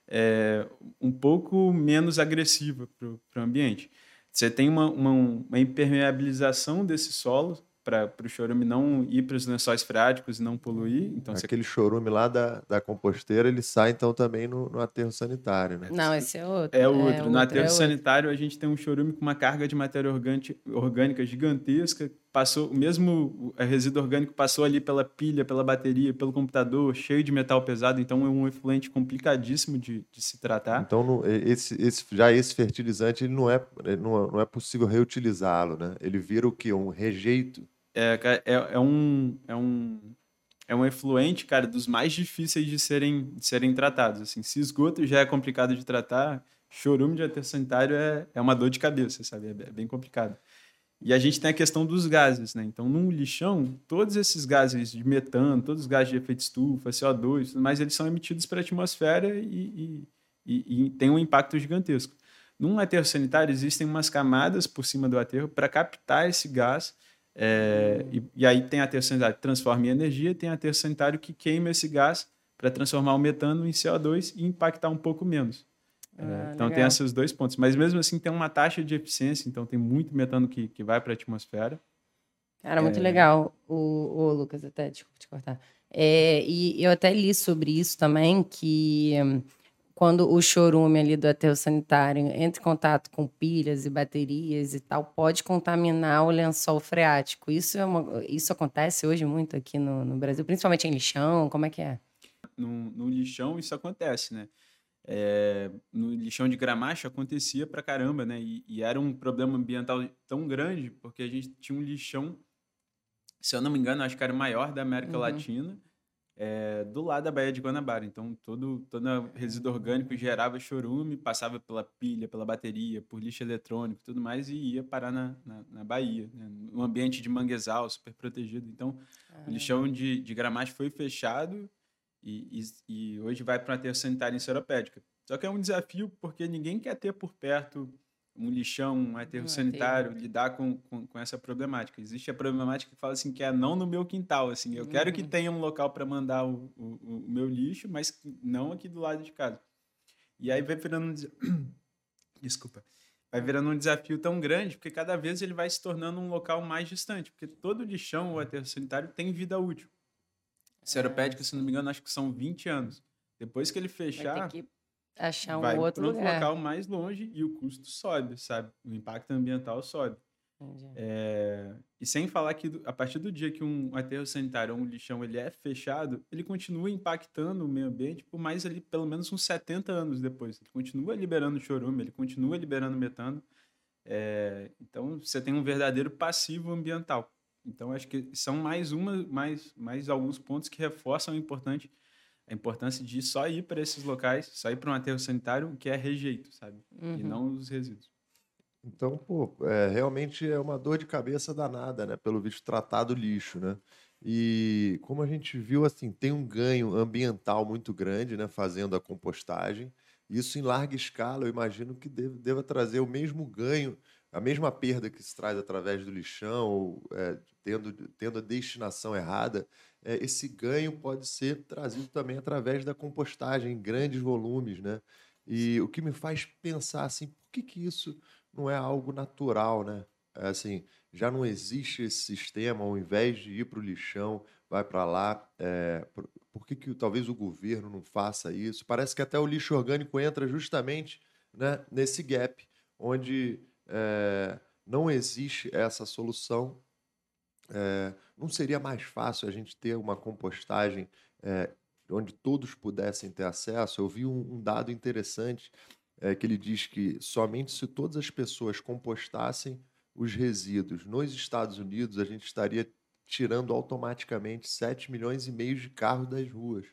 é, um pouco menos agressiva para o ambiente. Você tem uma, uma, uma impermeabilização desse solo, para o chorume não ir para os lençóis freáticos e não poluir. Então, Aquele você... chorume lá da, da composteira, ele sai então também no, no aterro sanitário, né? Não, esse é outro. É outro. É, no outro, aterro é sanitário, outro. a gente tem um chorume com uma carga de matéria orgânica gigantesca. Passou, o mesmo resíduo orgânico passou ali pela pilha, pela bateria, pelo computador, cheio de metal pesado. Então, é um efluente complicadíssimo de, de se tratar. Então, no, esse, esse, já esse fertilizante, ele não é, não, não é possível reutilizá-lo, né? Ele vira o quê? Um rejeito é, é, é, um, é, um, é um efluente, cara, dos mais difíceis de serem, de serem tratados. Assim, se esgoto já é complicado de tratar, chorume de aterro sanitário é, é uma dor de cabeça, sabe? É, é bem complicado. E a gente tem a questão dos gases, né? Então, num lixão, todos esses gases de metano, todos os gases de efeito estufa, CO2, tudo mais, eles são emitidos para a atmosfera e, e, e, e tem um impacto gigantesco. Num aterro sanitário, existem umas camadas por cima do aterro para captar esse gás é, e, e, aí tem aterro sanitário que transforma em energia, tem aterro sanitário que queima esse gás para transformar o metano em CO2 e impactar um pouco menos. É, ah, então legal. tem esses dois pontos. Mas mesmo assim tem uma taxa de eficiência, então tem muito metano que, que vai para a atmosfera. Cara, muito é... legal. O, o Lucas, até, desculpa te cortar. É, e eu até li sobre isso também, que quando o chorume ali do aterro sanitário entra em contato com pilhas e baterias e tal, pode contaminar o lençol freático. Isso, é uma, isso acontece hoje muito aqui no, no Brasil, principalmente em lixão, como é que é? No, no lixão isso acontece, né? É, no lixão de gramacho acontecia pra caramba, né? E, e, era um problema ambiental tão grande, porque a gente tinha um lixão, se eu não me engano, acho que era o maior da América uhum. Latina, é, do lado da Baía de Guanabara. Então, todo, todo resíduo orgânico gerava chorume, passava pela pilha, pela bateria, por lixo eletrônico tudo mais, e ia parar na, na, na Bahia, né? um ambiente de manguezal, super protegido. Então, ah. o lixão de, de foi fechado e, e, e hoje vai para uma aterro sanitário em Seropédica. Só que é um desafio porque ninguém quer ter por perto um lixão, um aterro um sanitário, aterro. lidar com, com, com, essa problemática. Existe a problemática que fala assim que é não no meu quintal, assim, eu uhum. quero que uhum. tenha um local para mandar o, o, o, meu lixo, mas não aqui do lado de casa. E aí vai virando um [COUGHS] desculpa, vai virando um desafio tão grande, porque cada vez ele vai se tornando um local mais distante, porque todo lixão ou aterro sanitário tem vida útil. Seropédica, é, se não me engano, acho que são 20 anos. Depois que ele fechar, que achar um vai outro para outro local mais longe e o custo sobe, sabe? O impacto ambiental sobe. É, e sem falar que a partir do dia que um aterro sanitário ou um lixão ele é fechado, ele continua impactando o meio ambiente por mais ali pelo menos uns 70 anos depois. Ele continua liberando chorume, ele continua liberando metano. É, então você tem um verdadeiro passivo ambiental. Então acho que são mais uma, mais, mais alguns pontos que reforçam o importante a importância de só ir para esses locais, só ir para um aterro sanitário que é rejeito, sabe? Uhum. E não os resíduos. Então, pô, é, realmente é uma dor de cabeça danada, né? Pelo visto, tratar do lixo, né? E como a gente viu, assim, tem um ganho ambiental muito grande, né? Fazendo a compostagem. Isso em larga escala, eu imagino que deva, deva trazer o mesmo ganho, a mesma perda que se traz através do lixão, ou, é, tendo, tendo a destinação errada, é, esse ganho pode ser trazido também através da compostagem em grandes volumes, né? E o que me faz pensar assim, por que, que isso não é algo natural, né? É assim, já não existe esse sistema, ao invés de ir para o lixão, vai para lá. É, por, por que, que talvez o governo não faça isso? Parece que até o lixo orgânico entra justamente né, nesse gap, onde é, não existe essa solução. É, não seria mais fácil a gente ter uma compostagem é, onde todos pudessem ter acesso? Eu vi um, um dado interessante é, que ele diz que somente se todas as pessoas compostassem os resíduos nos Estados Unidos, a gente estaria tirando automaticamente 7 milhões e meio de carros das ruas,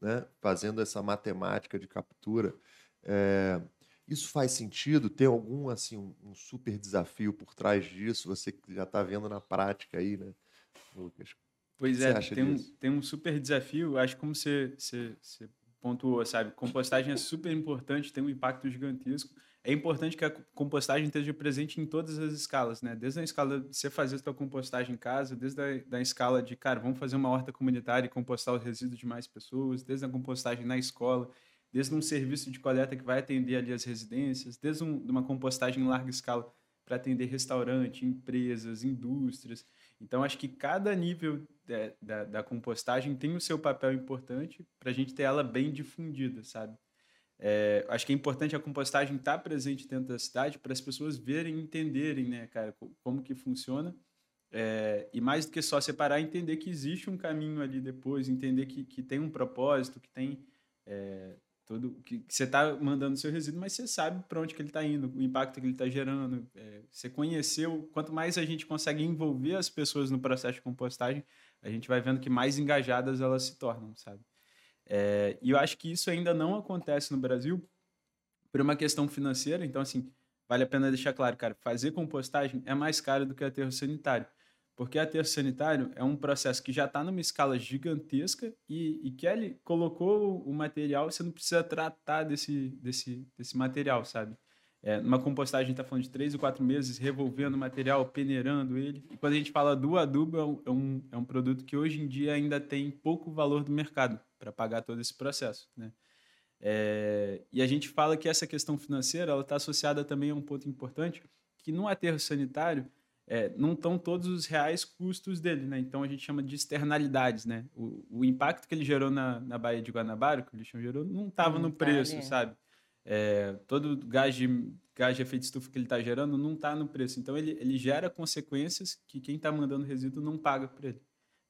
né? fazendo essa matemática de captura. Isso faz sentido? Tem algum assim um, um, super desafio por trás disso? Você que já está vendo na prática aí, né, Lucas? Pois é, tem um, tem um super desafio. Acho que como você, você, você pontuou, sabe? Compostagem é super importante, tem um impacto gigantesco. É importante que a compostagem esteja presente em todas as escalas, né? Desde a escala de você fazer a sua compostagem em casa, desde a da escala de, cara, vamos fazer uma horta comunitária e compostar os resíduos de mais pessoas, desde a compostagem na escola, desde um serviço de coleta que vai atender ali as residências, desde um, uma compostagem em larga escala para atender restaurante, empresas, indústrias. Então, acho que cada nível de, da, da, compostagem tem o seu papel importante para a gente ter ela bem difundida, sabe? É, acho que é importante a compostagem estar tá presente dentro da cidade para as pessoas verem, entenderem, né, cara, como que funciona. É, e mais do que só separar, entender que existe um caminho ali depois, entender que, que tem um propósito, que tem é, que, que você está mandando seu resíduo, mas você sabe para onde que ele está indo, o impacto que ele está gerando. É, você conheceu, quanto mais a gente consegue envolver as pessoas no processo de compostagem, a gente vai vendo que mais engajadas elas se tornam, sabe? É, e eu acho que isso ainda não acontece no Brasil por uma questão financeira. Então, assim, vale a pena deixar claro, cara, fazer compostagem é mais caro do que aterro sanitário. Porque aterro sanitário é um processo que já está numa escala gigantesca e, e ele colocou o material, você não precisa tratar desse, desse, desse material, sabe? É, numa compostagem, a gente está falando de três ou quatro meses, revolvendo o material, peneirando ele. E quando a gente fala do adubo, é um, é um, é um produto que hoje em dia ainda tem pouco valor do mercado para pagar todo esse processo, né? É, e a gente fala que essa questão financeira está associada também a um ponto importante, que no aterro sanitário é, não estão todos os reais custos dele, né? Então a gente chama de externalidades, né? O, o impacto que ele gerou na, na Baía de Guanabara, que o lixão gerou, não estava no tá preço, ali. sabe? É, todo gás de, gás de efeito estufa que ele está gerando não está no preço. Então ele, ele gera consequências que quem está mandando resíduo não paga por ele.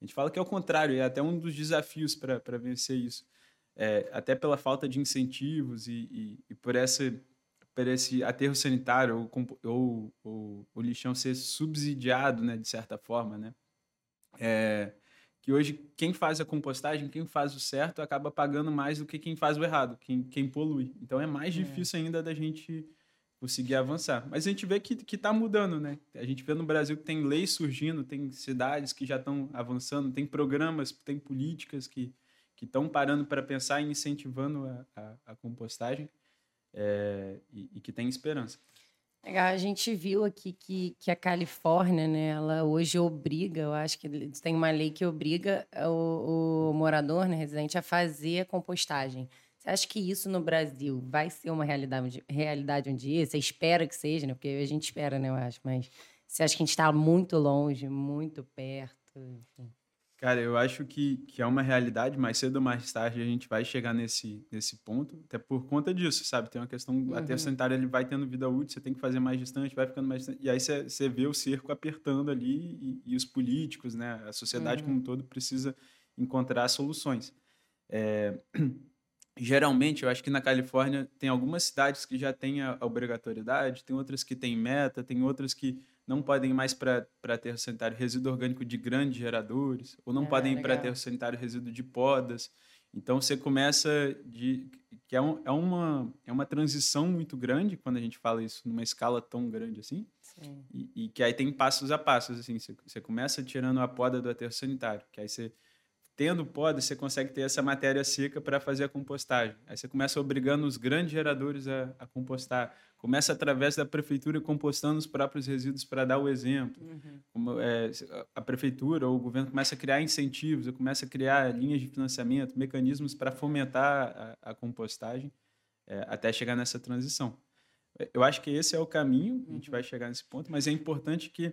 A gente fala que é o contrário, é até um dos desafios para vencer isso. É, até pela falta de incentivos e, e, e por essa para esse aterro sanitário ou, ou, ou, o lixão ser subsidiado, né, de certa forma, né? É, que hoje quem faz a compostagem, quem faz o certo, acaba pagando mais do que quem faz o errado, quem, quem polui. Então é mais é. difícil ainda da gente conseguir avançar. Mas a gente vê que está mudando, né? A gente vê no Brasil que tem leis surgindo, tem cidades que já estão avançando, tem programas, tem políticas que estão parando para pensar e incentivando a, a, a compostagem é, e, e, que tem esperança. A gente viu aqui que, que a Califórnia, né, ela hoje obriga, eu acho que tem uma lei que obriga o, o morador, né, residente, a fazer a compostagem. Você acha que isso no Brasil vai ser uma realidade, realidade um dia? Você espera que seja, né? Porque a gente espera, né, eu acho. Mas você acha que a gente está muito longe, muito perto? Enfim. Cara, eu acho que, que é uma realidade, mais cedo ou mais tarde a gente vai chegar nesse, nesse ponto, até por conta disso, sabe? Tem uma questão, uhum. até sanitária ele vai tendo vida útil, você tem que fazer mais distante, vai ficando mais distante, e aí você, você vê o cerco apertando ali e, e os políticos, né? A sociedade uhum. como um todo precisa encontrar soluções. É... [CLEARS THROAT] Geralmente, eu acho que na Califórnia tem algumas cidades que já têm a obrigatoriedade, tem outras que têm meta, tem outras que não podem ir mais para aterro sanitário resíduo orgânico de grandes geradores, ou não é, podem ir para aterro sanitário resíduo de podas. Então você começa de que é, um, é, uma é uma transição muito grande quando a gente fala isso numa escala tão grande assim, e, e, que aí tem passos a passos assim. Você, você começa tirando a poda do aterro sanitário, que aí você tendo poda, você consegue ter essa matéria seca para fazer a compostagem. Aí você começa obrigando os grandes geradores a, a compostar. Começa através da prefeitura compostando os próprios resíduos para dar o exemplo. Uhum. Como, é, a prefeitura ou o governo começa a criar incentivos, começa a criar linhas de financiamento, mecanismos para fomentar a, a compostagem é, até chegar nessa transição. Eu acho que esse é o caminho, a gente uhum. vai chegar nesse ponto, mas é importante que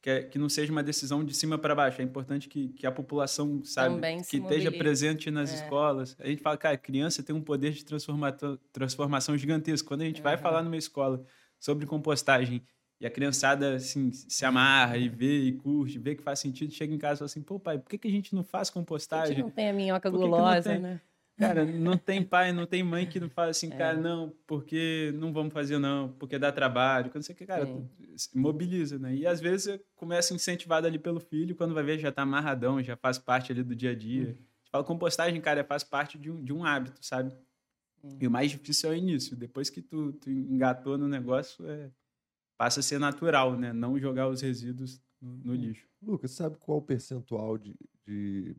que, é, que não seja uma decisão de cima para baixo. É importante que, que a população, sabe, Também que esteja presente nas é. escolas. A gente fala, cara, criança tem um poder de transformação gigantesco. Quando a gente uhum. vai falar numa escola sobre compostagem E a criançada, assim, se amarra e vê e curte, vê que faz sentido, chega em casa e fala assim, pô, pai, por que, que a gente não faz compostagem? Por que não tem a minhoca gulosa, né? Cara, não tem pai, não tem mãe que não fala assim, é. cara, não, porque não vamos fazer não, porque dá trabalho, quando você quer, cara, mobiliza, né? E às vezes começa incentivado ali pelo filho, quando vai ver já tá amarradão, já faz parte ali do dia a dia. Hum. Fala, compostagem, cara, faz parte de um, de um hábito, sabe? Hum. E o mais difícil é o início. Depois que tu, tu engatou no negócio, é, passa a ser natural, né? Não jogar os resíduos no, no lixo. Lucas, sabe qual o percentual de, de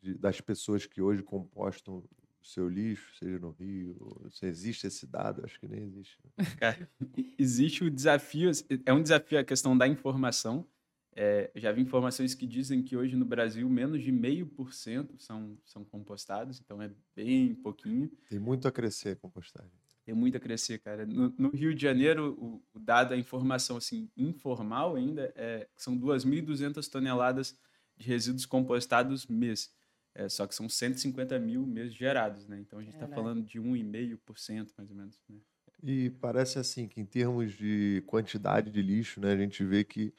de, das pessoas que hoje compostam o seu lixo, seja no Rio, se existe esse dado, acho que nem existe. Né? Cara, existe o desafio, é um desafio a questão da informação. É, já vi informações que dizem que hoje no Brasil menos de meio por cento são, são compostados, então é bem pouquinho. Tem muito a crescer a compostagem. Tem muito a crescer, cara. No, no Rio de Janeiro, o, o, dado, a informação assim, informal ainda, é, são 2.200 toneladas de resíduos compostados mês. É, só que são 150 mil meses gerados, né? Então a gente está falando de 1,5% mais ou menos. Né? E parece assim que em termos de quantidade de lixo, né, a gente vê que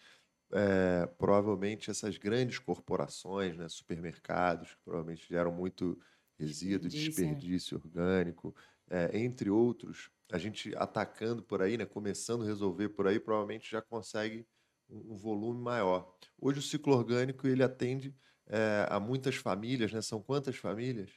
é, provavelmente essas grandes corporações, né, supermercados, que provavelmente geram muito resíduo, desperdício, desperdício orgânico, é, entre outros, a gente atacando por aí, né, começando a resolver por aí, provavelmente já consegue um, um volume maior. Hoje o ciclo orgânico ele atende é, a muitas famílias, né? São quantas famílias?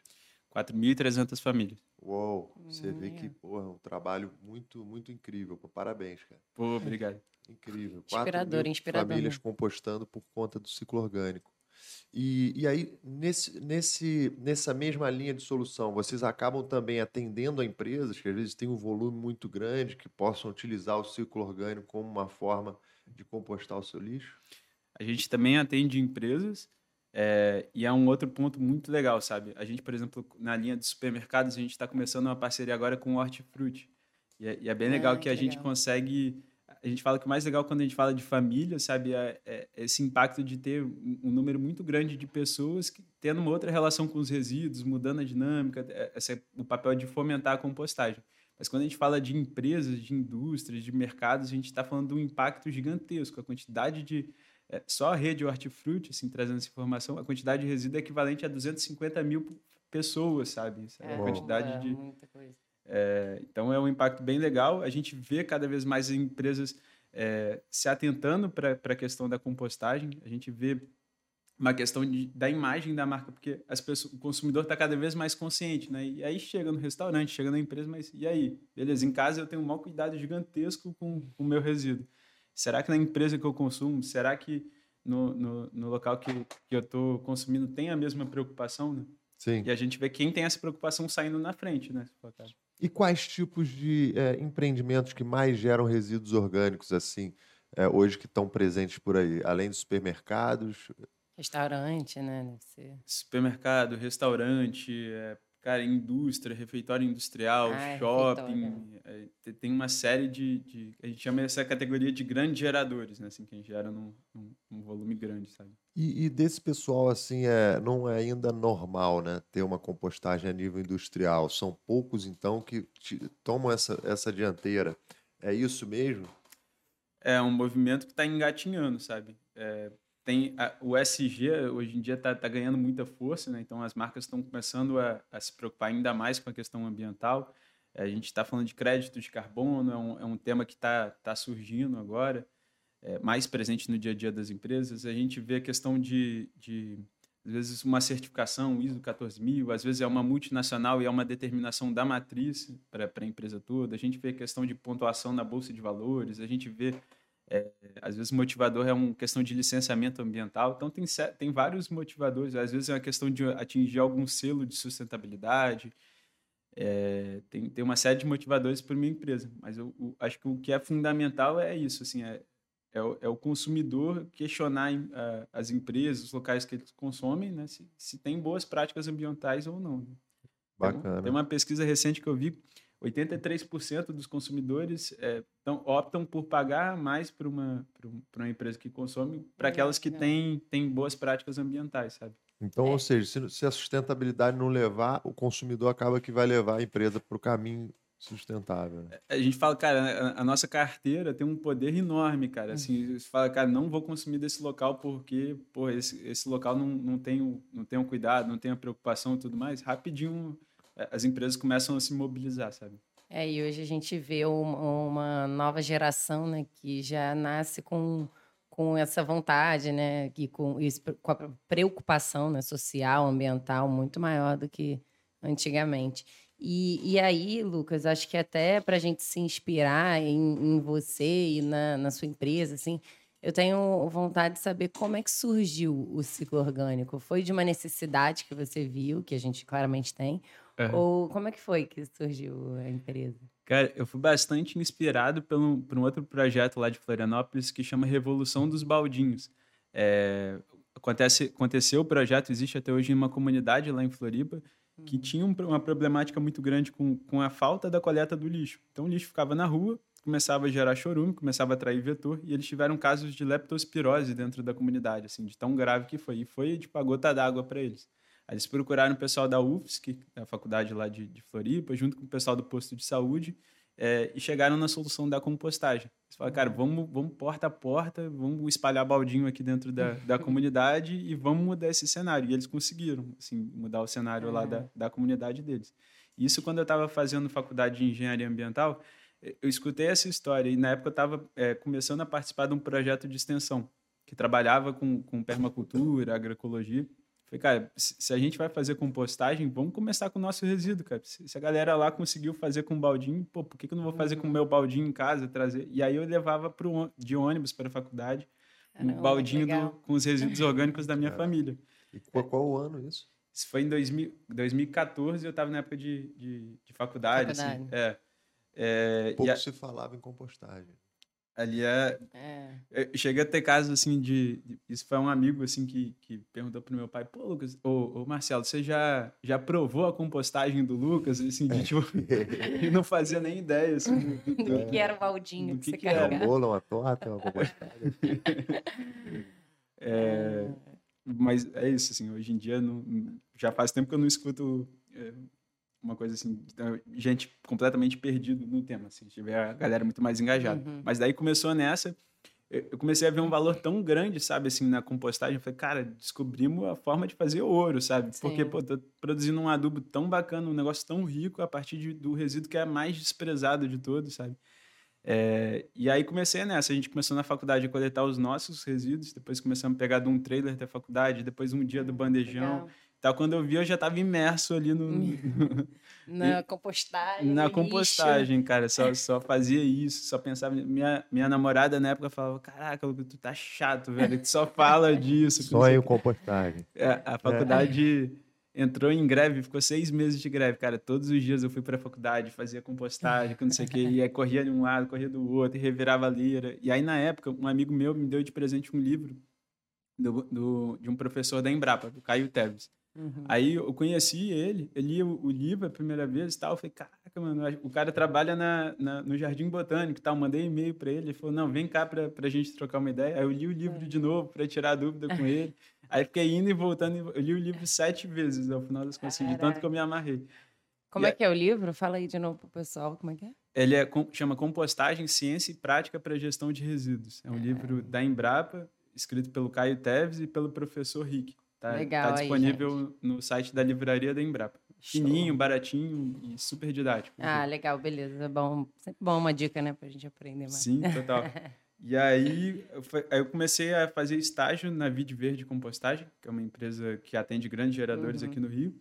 4.300 famílias. Uou, você hum, vê que porra, é um trabalho muito, muito incrível. Parabéns, cara. Pô, obrigado. Incrível. Inspirador, inspirador. Famílias compostando por conta do ciclo orgânico. E, e aí, nesse, nesse, nessa mesma linha de solução, vocês acabam também atendendo a empresas que às vezes têm um volume muito grande, que possam utilizar o ciclo orgânico como uma forma de compostar o seu lixo? A gente também atende empresas é, e é um outro ponto muito legal, sabe? A gente, por exemplo, na linha de supermercados, a gente está começando uma parceria agora com o Hortifruti. E é, e é bem legal que, que a legal. gente consegue. A gente fala que o mais legal quando a gente fala de família, sabe, é, é esse impacto de ter um, número muito grande de pessoas que, tendo uma outra relação com os resíduos, mudando a dinâmica, é, é o papel de fomentar a compostagem. Mas quando a gente fala de empresas, de indústrias, de mercados, a gente está falando de um impacto gigantesco. A quantidade de, é, só a rede Hortifruti, assim, trazendo essa informação, a quantidade de resíduo é equivalente a 250 mil pessoas, sabe? Essa é, a quantidade é, de. Muita coisa. É, então é um impacto bem legal. A gente vê cada vez mais empresas é, se atentando para a questão da compostagem. A gente vê uma questão de, da imagem da marca, porque as pessoas, o consumidor está cada vez mais consciente, né? E aí chega no restaurante, chega na empresa, mas e aí? Beleza, em casa eu tenho um mau cuidado gigantesco com o meu resíduo. Será que na empresa que eu consumo, será que no, no, no local que, que eu estou consumindo tem a mesma preocupação, né? Sim. E a gente vê quem tem essa preocupação saindo na frente, né? E quais tipos de é, empreendimentos que mais geram resíduos orgânicos, assim, é, hoje que estão presentes por aí? Além dos supermercados? Restaurante, né? Supermercado, restaurante, é, Cara, indústria, refeitório industrial, ah, shopping, é, tem uma série de, de, A gente chama essa categoria de grandes geradores, né? Assim, que a gente gera num, num, num volume grande, sabe? E, e, desse pessoal, assim, é, não é ainda normal, né? Ter uma compostagem a nível industrial. São poucos, então, que te, tomam essa, essa dianteira. É isso mesmo? É um movimento que está engatinhando, sabe? É, tem a, o SG hoje em dia está tá ganhando muita força, né? então as marcas estão começando a, a, se preocupar ainda mais com a questão ambiental. A gente está falando de crédito de carbono, é um, é um tema que está tá surgindo agora, é, mais presente no dia a dia das empresas. A gente vê a questão de, de às vezes, uma certificação ISO 14000, às vezes é uma multinacional e é uma determinação da matriz para a empresa toda. A gente vê a questão de pontuação na bolsa de valores, a gente vê é, às vezes, motivador é uma questão de licenciamento ambiental. Então, tem, tem vários motivadores. Às vezes, é uma questão de atingir algum selo de sustentabilidade. É, tem, tem uma série de motivadores para minha empresa. Mas eu, eu, acho que o que é fundamental é isso. Assim, é, é, o, é o consumidor questionar uh, as empresas, os locais que eles consomem, né, se, se tem boas práticas ambientais ou não. Né. Bacana. Tem uma pesquisa recente que eu vi 83% dos consumidores é, tão, optam por pagar mais para uma, uma empresa que consome, para aquelas que têm, têm boas práticas ambientais, sabe? Então, é. ou seja, se, se, a sustentabilidade não levar, o consumidor acaba que vai levar a empresa para o caminho sustentável. Né? A gente fala, cara, a, a, nossa carteira tem um poder enorme, cara. Assim, uhum. você fala, cara, não vou consumir desse local porque, pô, esse, esse local não, não, tem, não tem um cuidado, não tem a preocupação e tudo mais. Rapidinho é, as empresas começam a se mobilizar, sabe? É, e hoje a gente vê uma, uma nova geração, né, que já nasce com com essa vontade, né, e com, com a preocupação né, social, ambiental muito maior do que antigamente. E, e aí, Lucas, acho que até para a gente se inspirar em, em você e na, na sua empresa, assim, eu tenho vontade de saber como é que surgiu o ciclo orgânico. Foi de uma necessidade que você viu, que a gente claramente tem, uhum. ou como é que foi que surgiu a empresa? Cara, eu fui bastante inspirado pelo, por um outro projeto lá de Florianópolis que chama Revolução dos Baldinhos. É, acontece, aconteceu o projeto, existe até hoje em uma comunidade lá em Floripa, que tinha uma problemática muito grande com, com a falta da coleta do lixo. Então o lixo ficava na rua, começava a gerar chorume, começava a atrair vetor, e eles tiveram casos de leptospirose dentro da comunidade, assim, de tão grave que foi. E foi, tipo, a gota d'água para eles. Aí eles procuraram o pessoal da UFSC, da faculdade lá de, de Floripa, junto com o pessoal do posto de saúde, é, e chegaram na solução da compostagem. Eles falaram, cara, vamos, vamos porta a porta, vamos espalhar baldinho aqui dentro da, da [LAUGHS] comunidade e vamos mudar esse cenário. E eles conseguiram, assim, mudar o cenário lá da, da comunidade deles. Isso quando eu estava fazendo faculdade de engenharia ambiental, eu escutei essa história e na época eu estava é, começando a participar de um projeto de extensão que trabalhava com, com permacultura, agroecologia. Falei, cara, se a gente vai fazer compostagem, vamos começar com o nosso resíduo, cara. Se a galera lá conseguiu fazer com baldinho, pô, por que, que eu não vou fazer com o meu baldinho em casa, trazer? E aí eu levava pro, de ônibus para a faculdade um baldinho do, com os resíduos [LAUGHS] orgânicos da minha família. E qual, qual o ano isso? Isso foi em 2000, 2014, eu estava na época de, de, de faculdade. Assim. faculdade. Assim, é. É, Pouco a... se falava em compostagem. Ali é... é. Cheguei a ter casos assim de, Isso foi um amigo assim que, que perguntou pro meu pai: pô, Lucas, ô, ô Marcelo, você já, já provou a compostagem do Lucas? Assim, de, tipo, e [LAUGHS] não fazia nem ideia assim, do, do que era o baldinho que, que, que era. Um bolo, uma torta, uma compostagem. [LAUGHS] é, mas é isso, assim, hoje em dia não, já faz tempo que eu não escuto. É, uma coisa assim, gente completamente perdido no tema, assim, tiver a galera muito mais engajada. Uhum. Mas daí começou nessa, eu comecei a ver um valor tão grande, sabe, assim, na compostagem. Eu falei, cara, descobrimos a forma de fazer ouro, sabe? Sim. Porque, pô, tô produzindo um adubo tão bacana, um negócio tão rico a partir de, do resíduo que é mais desprezado de todos, sabe? É, e aí comecei nessa. A gente começou na faculdade a coletar os nossos resíduos, depois começamos a pegar de um trailer da faculdade, depois um dia do bandejão. Legal. Então, quando eu vi, eu já estava imerso ali no. [LAUGHS] na compostagem. Na compostagem, lixo. cara. Só, só fazia isso, só pensava. Minha, minha namorada na época falava: Caraca, tu tá chato, velho. Tu só fala disso. Só em compostagem. É, a faculdade. É entrou em greve, ficou seis meses de greve, cara. Todos os dias eu fui para a faculdade, fazia compostagem, não sei o quê, e aí corria de um lado, corria do outro, e revirava a lira. E aí, na época, um amigo meu me deu de presente um livro do, do de um professor da Embrapa, do Caio Teves. Uhum. Aí eu conheci ele, eu li o, o, livro a primeira vez e tal. Eu falei, caraca, mano, o cara trabalha na, na no Jardim Botânico e tal. mandei e-mail para ele. Ele falou, não, vem cá para a gente trocar uma ideia. Aí eu li o livro uhum. de novo para tirar dúvida com ele. [LAUGHS] Aí fiquei indo e voltando. Eu li o livro sete vezes ao final das contas, assim, de tanto que eu me amarrei. Como e é que é o livro? Fala aí de novo pro pessoal, como é que é? Ele é, chama Compostagem, Ciência e Prática para Gestão de Resíduos. É um é. livro da Embrapa, escrito pelo Caio Teves e pelo professor Rick. Tá, Legal, tá disponível aí, no site da livraria da Embrapa. Fininho, baratinho e super didático. Ah, legal, beleza. Bom, sempre bom uma dica, né, pra gente aprender mais. Sim, total. [LAUGHS] e aí eu, aí eu comecei a fazer estágio na Vide Verde Compostagem, que é uma empresa que atende grandes geradores uhum. aqui no Rio.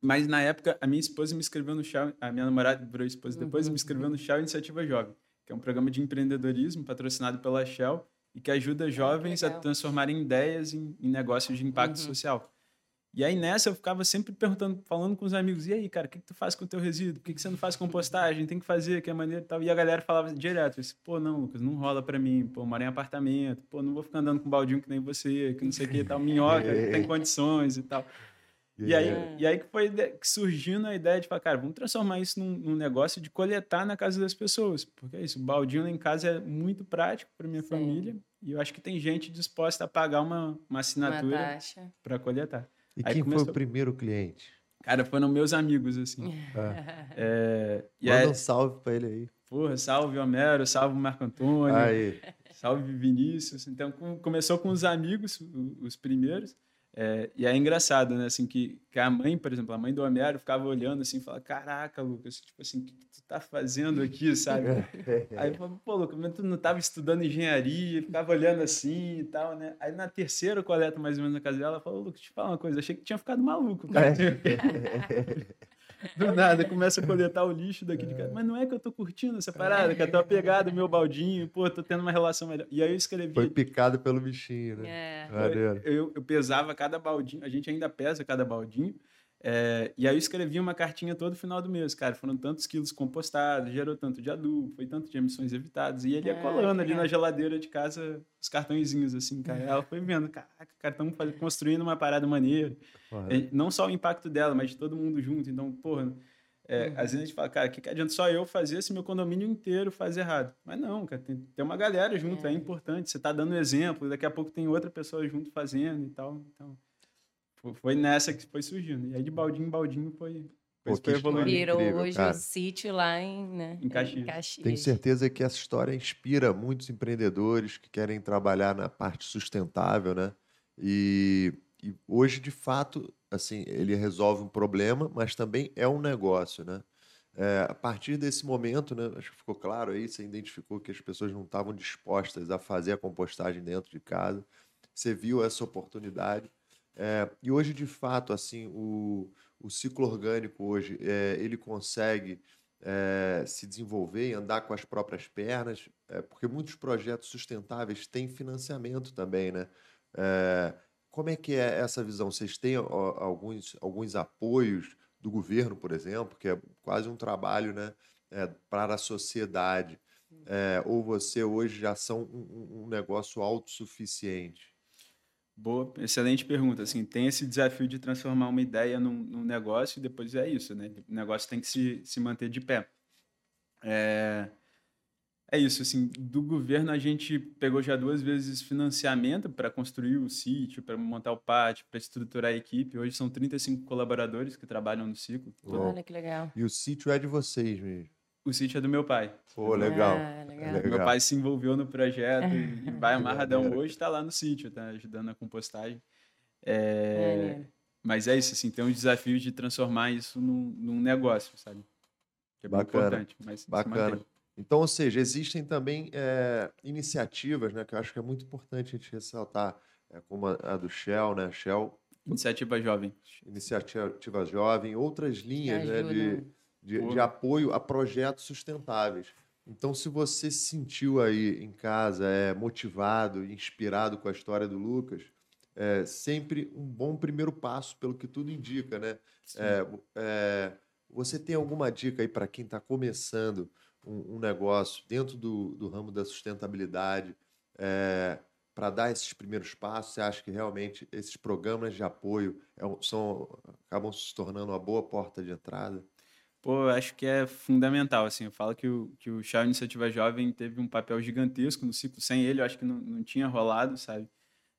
Mas na época, a minha esposa me inscreveu no Shell, a minha namorada virou esposa depois, uhum. me inscreveu no Shell Iniciativa Jovem, que é um programa de empreendedorismo patrocinado pela Shell e que ajuda jovens a transformarem ideias em, em negócios de impacto uhum. social. E aí nessa eu ficava sempre perguntando, falando com os amigos, e aí, cara, o que, que tu faz com o teu resíduo? Por que, que você não faz compostagem? Tem que fazer, que é maneiro e tal. E a galera falava direto, disse, pô, não, Lucas, não rola para mim, pô, moro em apartamento, pô, não vou ficar andando com baldinho que nem você, que não sei o que tal, minhoca, tem [LAUGHS] condições e tal. E aí, e aí que foi surgindo a ideia de falar, cara, vamos transformar isso num, num, negócio de coletar na casa das pessoas. Porque é isso, o baldinho lá em casa é muito prático para minha Sim. família. E eu acho que tem gente disposta a pagar uma, uma assinatura para coletar. E aí quem começou... foi o primeiro cliente? Cara, foram meus amigos, assim. [LAUGHS] É, e Manda aí, um salve pra ele aí. porra, salve Homero, salve Marco Antônio, Aí. salve Vinícius. Então, com- começou com os amigos, os primeiros. É, e é engraçado, né? Assim, que, que a mãe, por exemplo, a mãe do Homero ficava olhando assim e falava: Caraca, Lucas, tipo assim, o que, que tu tá fazendo aqui, sabe? [LAUGHS] Aí eu falava, pô, Lucas, mas tu não tava estudando engenharia, ficava olhando assim e tal, né? Aí na terceira coleta, mais ou menos, na casa dela, ela falou, Lucas, te falar uma coisa, achei que tinha ficado maluco, cara. [LAUGHS] Do nada, começa a coletar o lixo daqui de casa. Mas não é que eu tô curtindo essa parada, que eu tô pegado meu baldinho, pô, tô tendo uma relação melhor. E aí eu escrevi. Foi picado pelo bichinho, né? É. Maneiro. Eu, eu pesava cada baldinho, a gente ainda pesa cada baldinho. É, e aí eu escrevi uma cartinha todo final do mês, cara. Foram tantos quilos compostados, gerou tanto de adubo, foi tanto de emissões evitadas. E ele ia Ah, colando ali na geladeira de casa os cartõezinhos, assim, cara. Ela foi vendo, caraca, cara, estamos construindo uma parada maneira. É, Não só o impacto dela, mas de todo mundo junto. Então, porra, é, às vezes a gente fala, cara, o que, que adianta só eu fazer se meu condomínio inteiro faz errado? Mas não, cara, tem, tem uma galera junto, é. importante. Você tá dando exemplo, daqui a pouco tem outra pessoa junto fazendo e tal. Então, foi nessa que foi surgindo. E aí de baldinho em baldinho foi, Pô, foi evoluindo. Virou Incrível, hoje cara. o sítio lá em, né, Em Caxias. Tenho certeza que essa história inspira muitos empreendedores que querem trabalhar na parte sustentável, né? E, e hoje, de fato, assim, ele resolve um problema, mas também é um negócio, né? É, a partir desse momento, né, acho que ficou claro aí, você identificou que as pessoas não estavam dispostas a fazer a compostagem dentro de casa, você viu essa oportunidade. É, e hoje, de fato, assim, o, o ciclo orgânico hoje, é, ele consegue é, se desenvolver e andar com as próprias pernas, é, porque muitos projetos sustentáveis têm financiamento também, né? É, como é que é essa visão? Vocês têm alguns, alguns apoios do governo, por exemplo, que é quase um trabalho né, é, para a sociedade, ou você hoje já são um- um negócio autossuficiente? Boa, excelente pergunta. Assim, tem esse desafio de transformar uma ideia num, num negócio e depois é isso, né? O negócio tem que se, se manter de pé. É, é isso, assim, do governo a gente pegou já duas vezes financiamento para construir o sítio, para montar o pátio, para estruturar a equipe. Hoje são 35 colaboradores que trabalham no ciclo. Olha que legal. E o sítio é de vocês mesmo. O sítio é do meu pai. Pô, legal. Ah, legal. Legal. Meu pai se envolveu no projeto e, vai [LAUGHS] amarradão. Hoje está lá no sítio, tá ajudando a compostagem. É, Maneiro. mas é isso, assim, tem um desafio de transformar isso num, num negócio, sabe? Que é Bacana, importante. Mas Bacana. Então, ou seja, existem também é, iniciativas, né, que eu acho que é muito importante a gente ressaltar, é, como a, a do Shell, né? Shell, Iniciativa Jovem. Iniciativa Jovem, outras linhas né, de. De, de apoio a projetos sustentáveis. Então, se você se sentiu aí em casa é, motivado, inspirado com a história do Lucas, é sempre um bom primeiro passo, pelo que tudo indica, né? É, é, você tem alguma dica aí para quem está começando um, um negócio dentro do, do ramo da sustentabilidade para dar esses primeiros passos? Você acha que realmente esses programas de apoio é são, acabam se tornando uma boa porta de entrada? Pô, eu acho que é fundamental, assim, eu falo que o, que o Chá Iniciativa Jovem teve um papel gigantesco no ciclo, sem ele eu acho que não, não tinha rolado, sabe?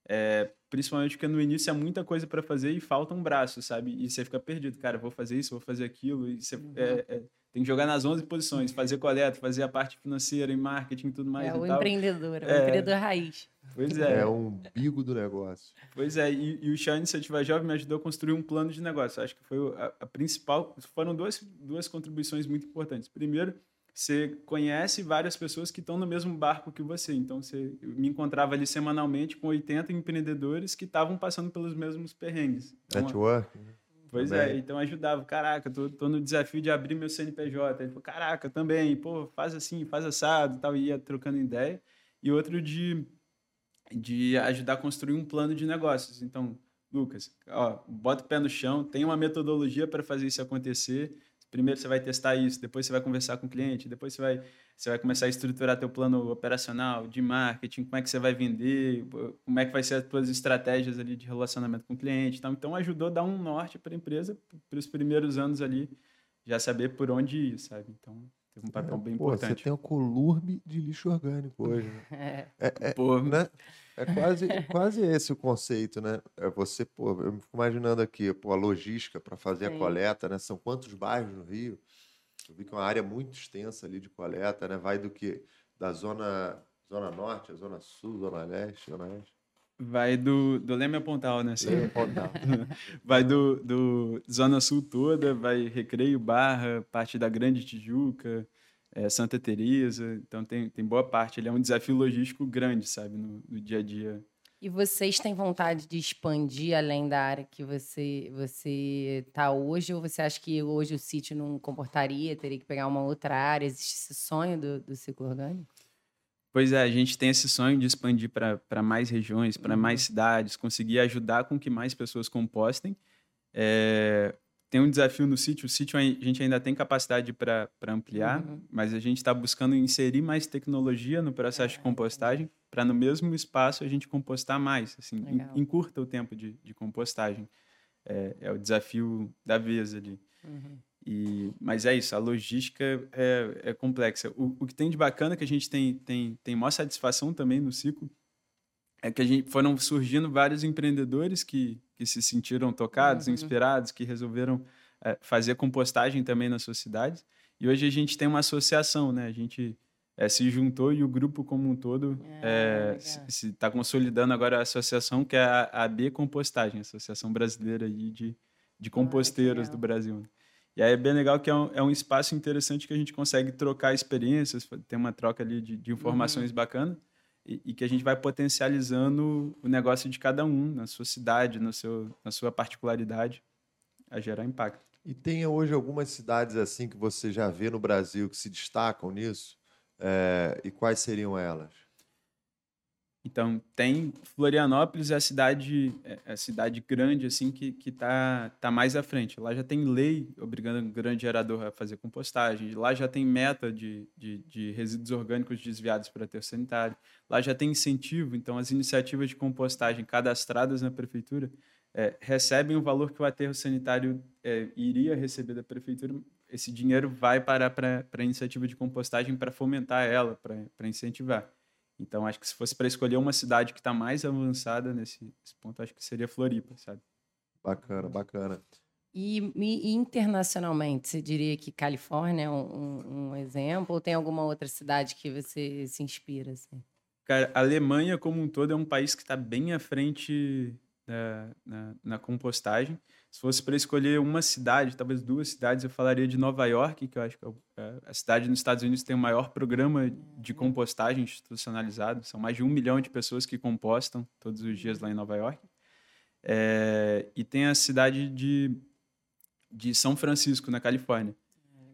É, principalmente porque no início é muita coisa para fazer e falta um braço, sabe? E você fica perdido, cara, vou fazer isso, vou fazer aquilo, e você é, é, tem que jogar nas 11 posições, fazer coleta, fazer a parte financeira e marketing e tudo mais É e o tal. empreendedor, é o É. empreendedor raiz. Pois É, é, o umbigo do negócio. Pois é, e, e o Chá Iniciativa Jovem me ajudou a construir um plano de negócio. Acho que foi o- a, a principal. Foram duas, duas contribuições muito importantes. Primeiro, você conhece várias pessoas que estão no mesmo barco que você. Então, você eu me encontrava ali semanalmente com 80 empreendedores que estavam passando pelos mesmos perrengues. Então, Network. né? Pois Também. é, então ajudava. Caraca, tô, tô no desafio de abrir meu CNPJ. Ele falou, caraca, também, pô, faz assim, faz assado e tal, e ia trocando ideia. E outro de, de ajudar a construir um plano de negócios. Então, Lucas, ó, bota o pé no chão, tem uma metodologia para fazer isso acontecer. Primeiro você vai testar isso, depois você vai conversar com o cliente, depois você vai, você vai começar a estruturar teu plano operacional, de marketing, como é que você vai vender, como é que vai ser as tuas estratégias ali de relacionamento com o cliente. Então, então ajudou a dar um norte para a empresa para os primeiros anos ali, já saber por onde ir, sabe? Então, teve um papel É, bem pô, importante. Você tem o colurme de lixo orgânico hoje. Né? [LAUGHS] É. É, é, Pô, né? É quase, quase esse o conceito, né? É você, pô, eu me fico imaginando aqui, pô, a logística para fazer a Sim. coleta, né? São quantos bairros no Rio? Eu vi que é uma área muito extensa ali de coleta, né? Vai do que? Da zona, zona norte, a zona sul, zona leste, zona oeste. Vai do, do Leme a Pontal, né? Sim, Pontal. [LAUGHS] Vai do, do Zona Sul toda, vai Recreio, Barra, parte da Grande Tijuca, eh, Santa Teresa. Então tem, tem boa parte. Ele é um desafio logístico grande, sabe, no, no dia a dia. E vocês têm vontade de expandir além da área que você você está hoje? Ou você acha que hoje o sítio não comportaria, teria que pegar uma outra área? Existe esse sonho do, do ciclo orgânico? Pois é, a gente tem esse sonho de expandir para mais regiões, para mais cidades, conseguir ajudar com que mais pessoas compostem. É, tem um desafio no sítio, o sítio a gente ainda tem capacidade para ampliar, Uhum. mas a gente está buscando inserir mais tecnologia no processo de compostagem para no mesmo espaço a gente compostar mais, assim, encurta o tempo de, de compostagem. É, é o desafio da vez ali. Uhum. E, mas é isso, a logística é, é complexa. O, o que tem de bacana que a gente tem, tem, tem maior satisfação também no ciclo é que a gente foram surgindo vários empreendedores que, que se sentiram tocados, Uhum. inspirados, que resolveram é, fazer compostagem também nas suas cidades. E hoje a gente tem uma associação, né? A gente é, se juntou e o grupo como um todo Ah, é, está consolidando agora a associação que é a, a B Compostagem, Associação Brasileira de, de Composteiros legal. do Brasil. E aí é bem legal que é um, é um espaço interessante que a gente consegue trocar experiências, ter uma troca ali de, de informações bacana e, e que a gente vai potencializando o negócio de cada um na sua cidade, no seu, na sua particularidade, a gerar impacto. E tem hoje algumas cidades assim que você já vê no Brasil que se destacam nisso? É, e quais seriam elas? Então, tem Florianópolis é a cidade, é a cidade grande assim que que tá tá mais à frente. Lá já tem lei obrigando o grande gerador a fazer compostagem. Lá já tem meta de, de, de resíduos orgânicos desviados para aterro sanitário. Lá já tem incentivo, então as iniciativas de compostagem cadastradas na prefeitura é, recebem o valor que o aterro sanitário é, iria receber da prefeitura. Esse dinheiro vai para para a iniciativa de compostagem para fomentar ela, para incentivar. Então, acho que se fosse para escolher uma cidade que está mais avançada nesse, ponto, acho que seria Floripa, sabe? Bacana, bacana. E, e internacionalmente, você diria que Califórnia é um, um- um exemplo? Ou tem alguma outra cidade que você se inspira? Assim? Cara, a Alemanha como um todo é um país que está bem à frente da- na, na compostagem. Se fosse para escolher uma cidade, talvez duas cidades, eu falaria de Nova York, que eu acho que é é a cidade nos Estados Unidos tem o maior programa de compostagem institucionalizado. São mais de um milhão de pessoas que compostam todos os dias lá em Nova York. É, e tem a cidade de, de São Francisco, na Califórnia.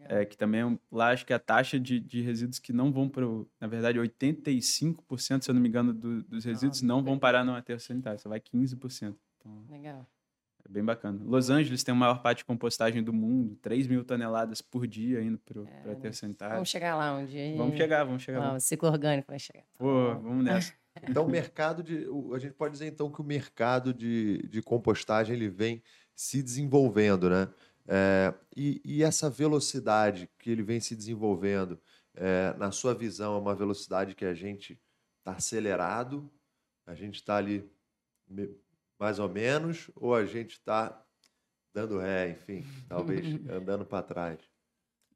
É, que também é um- lá acho que a taxa de, de resíduos que não vão para na verdade 85% se eu não me engano do- dos resíduos não vão parar no aterro sanitário, só vai 15%. Então Legal. É bem bacana. Los Angeles tem a maior parte de compostagem do mundo, 3 mil toneladas por dia indo para o aterro sanitário. Vamos chegar lá um dia. Vamos chegar, vamos chegar. Não, lá. o ciclo orgânico vai chegar. Pô, vamos nessa. [LAUGHS] Então, o mercado de. A gente pode dizer então que o mercado de, de compostagem ele vem se desenvolvendo, né? É, e, e essa velocidade que ele vem se desenvolvendo, é, na sua visão, é uma velocidade que a gente está acelerado, a gente está ali mais ou menos, ou a gente está dando ré, enfim, talvez [LAUGHS] andando para trás.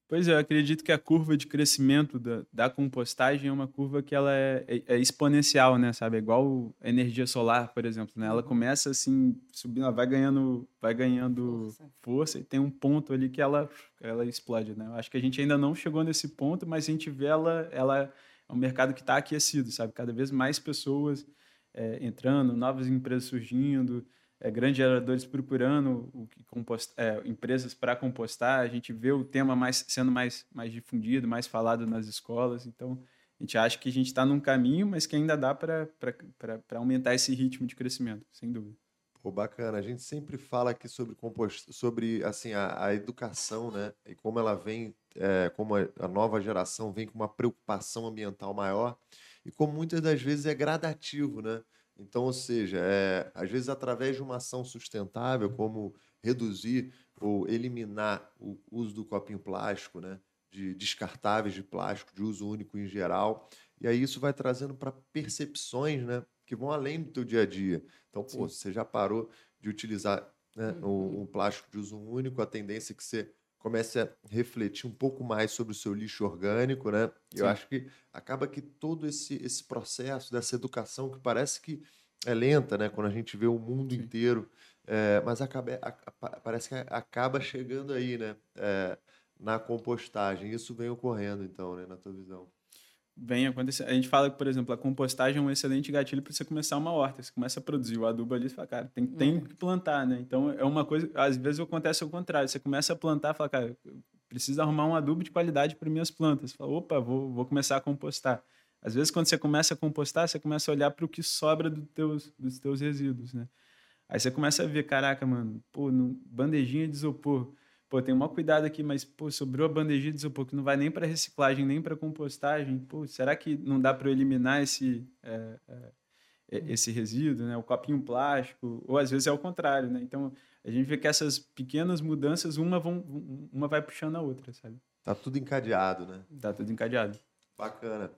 Pois é, eu acredito que a curva de crescimento da, da compostagem é uma curva que ela é, é- é exponencial, né? Sabe? É igual a energia solar, por exemplo, né? Ela começa assim, subindo, ela vai ganhando, vai ganhando Força. força. e tem um ponto ali que ela, ela explode, né? Eu acho que a gente ainda não chegou nesse ponto, mas a gente vê ela, ela é um mercado que está aquecido, sabe? Cada vez mais pessoas é, entrando, novas empresas surgindo, é, grandes geradores procurando o que compost, é, empresas para compostar. A gente vê o tema mais sendo mais, mais difundido, mais falado nas escolas. Então, a gente acha que a gente está num caminho, mas que ainda dá para aumentar esse ritmo de crescimento, sem dúvida. Pô, bacana. A gente sempre fala aqui sobre compost... sobre assim a, a educação, né? E como ela vem, é, como a, a nova geração vem com uma preocupação ambiental maior e como muitas das vezes é gradativo, né? Então, ou seja, é, às vezes através de uma ação sustentável, como reduzir ou eliminar o uso do copinho plástico, né? de descartáveis de plástico de uso único em geral. E aí isso vai trazendo para percepções, né, que vão além do teu dia a dia. Então, pô, você já parou de utilizar né, um, um, plástico de uso único, a tendência é que você comece a refletir um pouco mais sobre o seu lixo orgânico, né? Eu acho que acaba que todo esse, esse processo dessa educação que parece que é lenta, né? Quando a gente vê o mundo Sim. inteiro, é, mas acaba, a, a, parece que acaba chegando aí, né? É, na compostagem. Isso vem ocorrendo, então, né? Na tua visão vem acontecer. A gente fala que, por exemplo, a compostagem é um excelente gatilho para você começar uma horta. Você começa a produzir o adubo ali e fala, cara, tem, tem uhum. que plantar, né? Então é uma coisa. Às vezes acontece ao contrário. Você começa a plantar fala, cara, preciso arrumar um adubo de qualidade para minhas plantas. Você fala, opa, vou, vou começar a compostar. Às vezes, quando você começa a compostar, você começa a olhar para o que sobra do teus, dos teus resíduos, né? Aí você começa a ver, caraca, mano, pô, no, bandejinha de isopor pô, tem um maior cuidado aqui, mas, pô, sobrou a bandejinha de isopor que não vai nem para reciclagem, nem para compostagem, pô, será que não dá para eliminar esse, é, é, esse resíduo, né? O copinho plástico, ou às vezes é o contrário, né? Então, a gente vê que essas pequenas mudanças, uma, vão, uma vai puxando a outra, sabe? Tá tudo encadeado, né? Tá tudo encadeado. Bacana.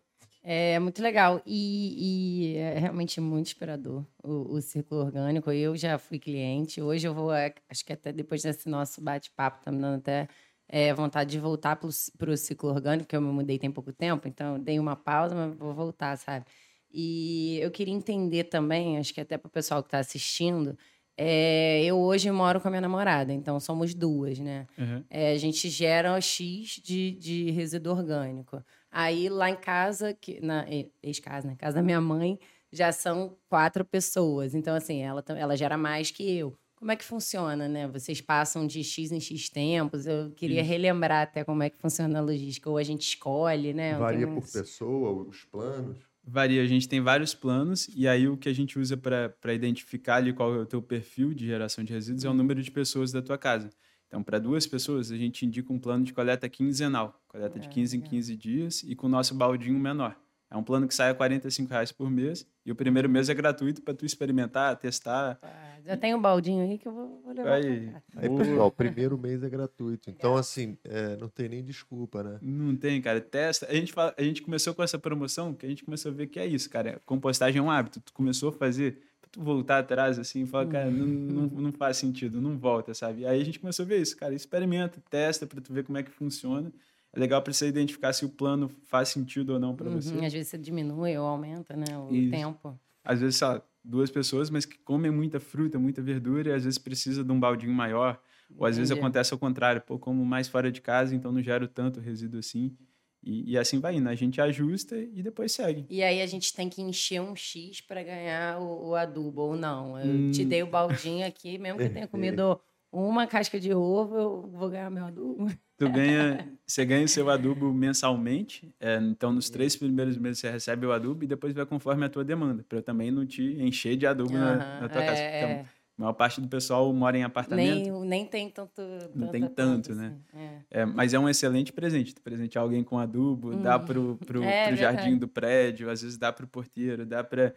É muito legal e, e é realmente muito inspirador o, o ciclo orgânico. Eu já fui cliente, hoje eu vou, é, acho que até depois desse nosso bate-papo, tá me dando até é, vontade de voltar para o ciclo orgânico, porque eu me mudei tem pouco tempo, então dei uma pausa, mas vou voltar, sabe? E eu queria entender também, acho que até para o pessoal que está assistindo, é, eu hoje moro com a minha namorada, então somos duas, né? Uhum. É, a gente gera X de, de resíduo orgânico. Aí lá em casa, que, na ex-casa, na casa da minha mãe, já são quatro pessoas. Então, assim, ela, ela gera mais que eu. Como é que funciona, né? Vocês passam de X em X tempos. Eu queria Isso. relembrar até como é que funciona a logística. Ou a gente escolhe, né? Varia por pessoa, os planos? Varia, a gente tem vários planos, e aí o que a gente usa para identificar ali qual é o teu perfil de geração de resíduos é o número de pessoas da tua casa. Então, para duas pessoas, a gente indica um plano de coleta quinzenal, coleta de 15 é, em 15 dias e com o nosso baldinho menor. É um plano que sai a 45 reais por mês e o primeiro mês é gratuito para tu experimentar, testar. já tem um baldinho aí que eu vou, vou levar. Aí, aí pessoal, o primeiro mês é gratuito. Então, assim, é, não tem nem desculpa, né? Não tem, cara. Testa. A gente, fala, a gente começou com essa promoção que a gente começou a ver que é isso, cara. Compostagem é um hábito. Tu começou a fazer voltar atrás assim e falar, cara, não, não, não, faz sentido, não volta, sabe? Aí a gente começou a ver isso, cara, experimenta, testa para tu ver como é que funciona. É legal para você identificar se o plano faz sentido ou não para uhum, você. Às vezes você diminui ou aumenta, né, o isso. tempo. Às vezes, só duas pessoas, mas que comem muita fruta, muita verdura, e às vezes precisa de um baldinho maior. Ou às Entendi. vezes acontece ao contrário, pô, como mais fora de casa, então não gero tanto resíduo assim. E, e, assim vai indo. A gente ajusta e depois segue. E aí a gente tem que encher um X para ganhar o, o, adubo, ou não. Eu hum. te dei o baldinho aqui, mesmo que eu tenha comido uma casca de ovo, eu vou ganhar meu adubo. Tu ganha, [LAUGHS] você ganha o seu adubo mensalmente. É, então, nos três primeiros meses você recebe o adubo e depois vai conforme a tua demanda. Para eu também não te encher de adubo uhum, na, na, tua é, casa. Então, é a maior parte do pessoal mora em apartamento. Nem, nem tem tanto. Não tem tanto, né? Assim. É. É, mas é um excelente presente. Presentear alguém com adubo, uhum. dá pro, pro, é, pro jardim do prédio, às vezes dá pro porteiro, dá para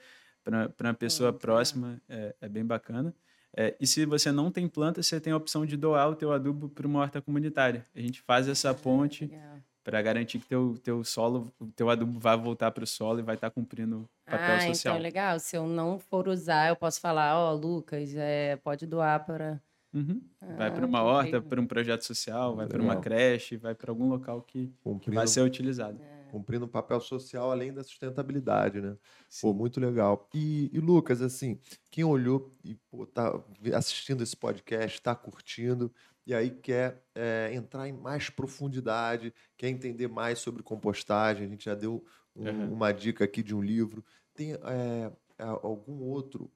uma pessoa próxima. É, é bem bacana. É, e se você não tem planta, você tem a opção de doar o teu adubo para uma horta comunitária. A gente faz essa ah, ponte para garantir que teu, teu solo, o teu adubo vai voltar para o solo e vai estar tá cumprindo o papel ah, social. Então, legal. Se eu não for usar, eu posso falar, ó, oh, Lucas, é, pode doar para... Uhum. Ah, vai para uma horta, para um projeto social, vai para uma creche, vai para algum local que, que, vai ser utilizado. É. Cumprindo um papel social além da sustentabilidade, né? Sim. Pô, muito legal. E, e, Lucas, assim, quem olhou e pô, tá assistindo esse podcast, está curtindo, e aí quer é, entrar em mais profundidade, quer entender mais sobre compostagem. A gente já deu um, uhum. uma dica aqui de um livro. Tem é, algum outro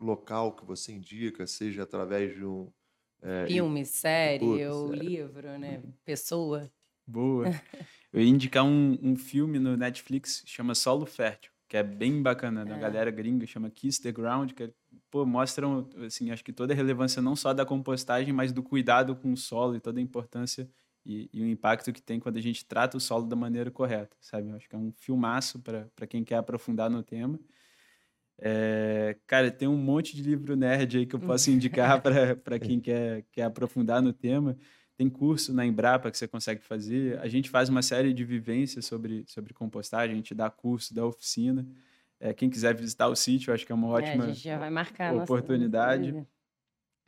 local que você indica, seja através de um. É, Filme, série ou série. livro, né? Pessoa. Boa. Eu ia indicar um, um filme no Netflix chama Solo Fértil que é bem bacana, da é. galera gringa, chama Kiss the Ground, que é, pô, mostram, assim, acho que toda a relevância não só da compostagem, mas do cuidado com o solo e toda a importância e, e o impacto que tem quando a gente trata o solo da maneira correta, sabe? acho que é um filmaço para quem quer aprofundar no tema. É, cara, tem um monte de livro nerd aí que eu posso indicar para [LAUGHS] quem quer, quer aprofundar no tema. Tem curso na Embrapa que você consegue fazer. A gente faz uma série de vivências sobre, sobre compostagem, a gente dá curso, dá oficina. É, quem quiser visitar o sítio, acho que é uma ótima é, a gente já vai marcar oportunidade. Nossa...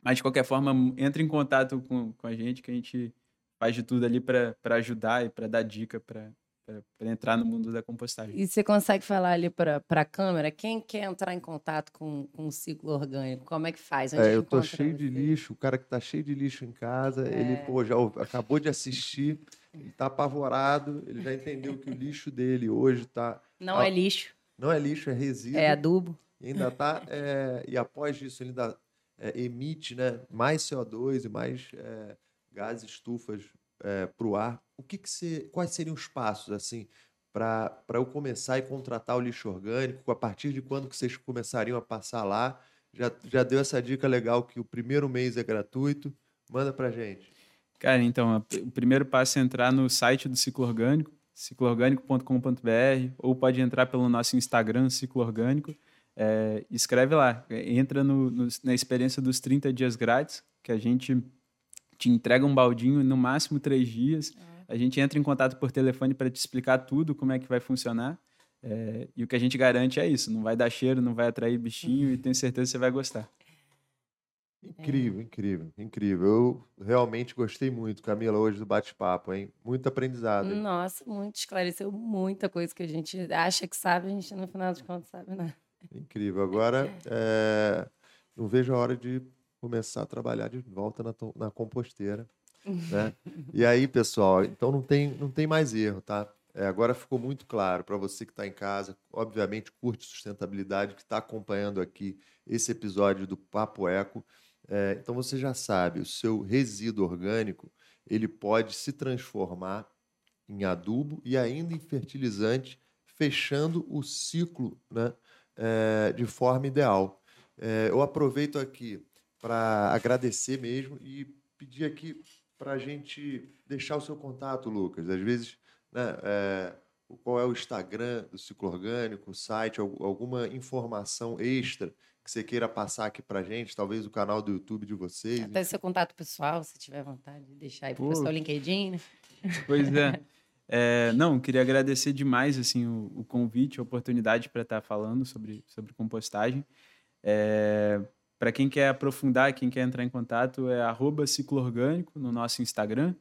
Mas, de qualquer forma, entre em contato com, com a gente, que a gente faz de tudo ali para ajudar e para dar dica para para entrar no mundo da compostagem. E você consegue falar ali para a câmera, quem quer entrar em contato com, com o ciclo orgânico, como é que faz? Onde é, eu tô cheio de lixo, o cara que tá cheio de lixo em casa, é. ele pô, já acabou de assistir, ele tá apavorado, ele já entendeu que o lixo dele hoje tá... Não a... é lixo. Não é lixo, é resíduo. É adubo. E ainda tá... É... e após isso, ele ainda é, emite né, mais CO2 e mais é, gases estufas é, para o ar, o que, que você, quais seriam os passos assim para eu começar e contratar o lixo orgânico? A partir de quando que vocês começariam a passar lá? Já, já deu essa dica legal que o primeiro mês é gratuito. Manda para gente. Cara, então, o primeiro passo é entrar no site do Ciclo Orgânico, cicloorgânico.com.br, ou pode entrar pelo nosso Instagram, Ciclo Orgânico. É, escreve lá, entra no, no, na experiência dos 30 dias grátis, que a gente te entrega um baldinho no máximo três dias. É. A gente entra em contato por telefone para te explicar tudo, como é que vai funcionar. É, e o que a gente garante é isso: não vai dar cheiro, não vai atrair bichinho e tenho certeza que você vai gostar. Incrível, é. incrível, incrível. Eu realmente gostei muito, Camila, hoje do bate-papo, hein? Muito aprendizado. Hein? Nossa, muito esclareceu muita coisa que a gente acha que sabe, a gente no final de contas sabe, né? Incrível. Agora, é, não vejo a hora de começar a trabalhar de volta na, na composteira. Né? E aí, pessoal, então não tem, não tem mais erro, tá? É, agora ficou muito claro para você que está em casa, obviamente curte sustentabilidade, que está acompanhando aqui esse episódio do Papo Eco. É, então você já sabe, o seu resíduo orgânico ele pode se transformar em adubo e ainda em fertilizante, fechando o ciclo né, é, de forma ideal. É, eu aproveito aqui para agradecer mesmo e pedir aqui para a gente deixar o seu contato, Lucas. Às vezes, né, é, qual é o Instagram do Ciclo Orgânico, o site, alguma informação extra que você queira passar aqui para a gente, talvez o canal do YouTube de vocês. Até seu contato pessoal, se tiver vontade de deixar aí para o pessoal LinkedIn. Né? Pois é. [LAUGHS] é. Não, queria agradecer demais assim o, o convite, a oportunidade para estar falando sobre, sobre compostagem. É, para quem quer aprofundar, quem quer entrar em contato, é arroba cicloorgânico no nosso Instagram.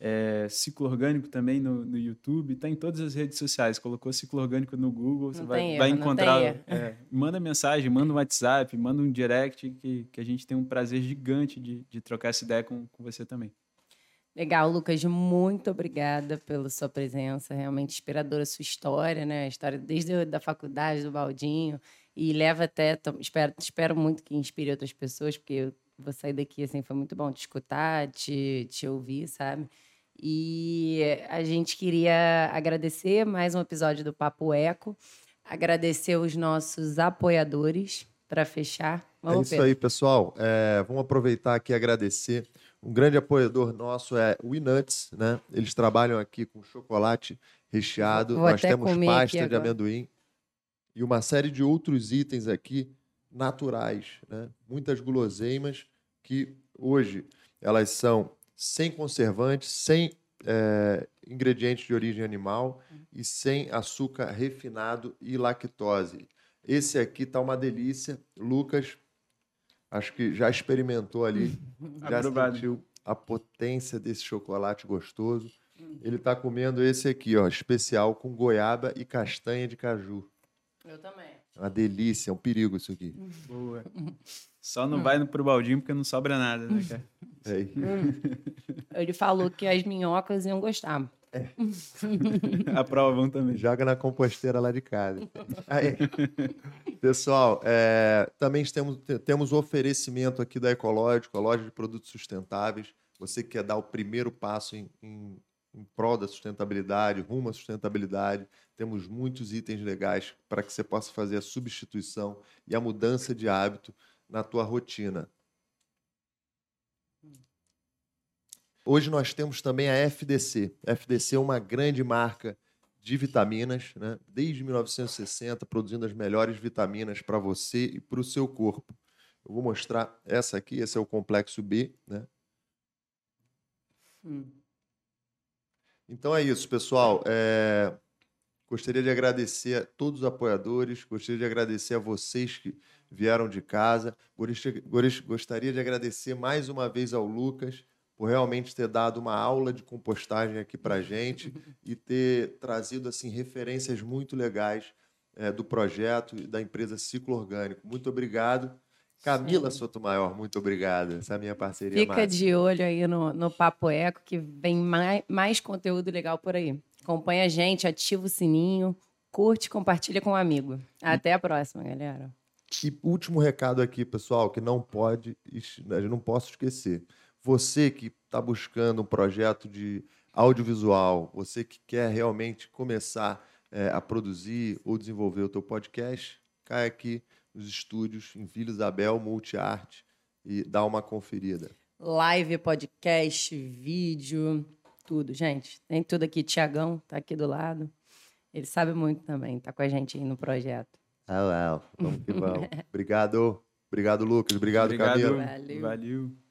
É, ciclo orgânico também no, no YouTube, está em todas as redes sociais. Colocou ciclo orgânico no Google, você vai, erro, vai encontrar. É, manda mensagem, manda um WhatsApp, manda um direct, que, que a gente tem um prazer gigante de, de trocar essa ideia com, com você também. Legal, Lucas, muito obrigada pela sua presença, realmente inspiradora a sua história, né? A história desde a da faculdade, do Baldinho, e leva até, espero, espero muito que inspire outras pessoas, porque eu vou sair daqui, assim, foi muito bom te escutar, te, te ouvir, sabe? E a gente queria agradecer mais um episódio do Papo Eco, agradecer os nossos apoiadores para fechar. Vamos, é isso Pedro. aí, pessoal. É, vamos aproveitar aqui e agradecer. Um grande apoiador nosso é o Inuts, né? Eles trabalham aqui com chocolate recheado. Vou Nós temos pasta de amendoim e uma série de outros itens aqui naturais, né? muitas guloseimas que hoje elas são sem conservantes, sem é, ingredientes de origem animal e sem açúcar refinado e lactose. Esse aqui tá uma delícia. Lucas, acho que já experimentou ali, [LAUGHS] já sentiu a potência desse chocolate gostoso. Ele está comendo esse aqui, ó, especial com goiaba e castanha de caju. Eu também. É uma delícia, é um perigo isso aqui. [LAUGHS] Boa. Só não vai pro baldinho porque não sobra nada, né, cara? É. Ele falou que as minhocas iam gostar. É. [LAUGHS] Aprovam também. Joga na composteira lá de casa. Aí. Pessoal, é, também temos, temos o oferecimento aqui da Ecológico, a loja de produtos sustentáveis. Você quer dar o primeiro passo em, em em prol da sustentabilidade, rumo à sustentabilidade. Temos muitos itens legais para que você possa fazer a substituição e a mudança de hábito na tua rotina. Hoje nós temos também a FDC. A FDC é uma grande marca de vitaminas, né? desde 1960, produzindo as melhores vitaminas para você e para o seu corpo. Eu vou mostrar essa aqui, esse é o complexo B, né? Hum. Então é isso, pessoal. É... Gostaria de agradecer a todos os apoiadores, gostaria de agradecer a vocês que vieram de casa, gostaria de agradecer mais uma vez ao Lucas por realmente ter dado uma aula de compostagem aqui para gente e ter trazido assim referências muito legais é, do projeto e da empresa Ciclo Orgânico. Muito obrigado. Camila Sim. Sotomayor, muito obrigado. Essa é a minha parceria. Fica massa. de olho aí no, no Papo Eco, que vem mais, mais conteúdo legal por aí. Acompanha a gente, ativa o sininho, curte, compartilha com um amigo. Até a próxima, galera. E último recado aqui, pessoal, que não pode, não posso esquecer. Você que está buscando um projeto de audiovisual, você que quer realmente começar é, a produzir ou desenvolver o teu podcast, cai aqui nos estúdios em Vila Isabel Multiarte e dá uma conferida. Live, podcast, vídeo, tudo, gente. Tem tudo aqui. Tiagão tá aqui do lado. Ele sabe muito também, tá com a gente aí no projeto. Ah, vamos que vamos. [LAUGHS] Obrigado. Obrigado, Lucas. Obrigado, Obrigado. Camila. Valeu. Valeu.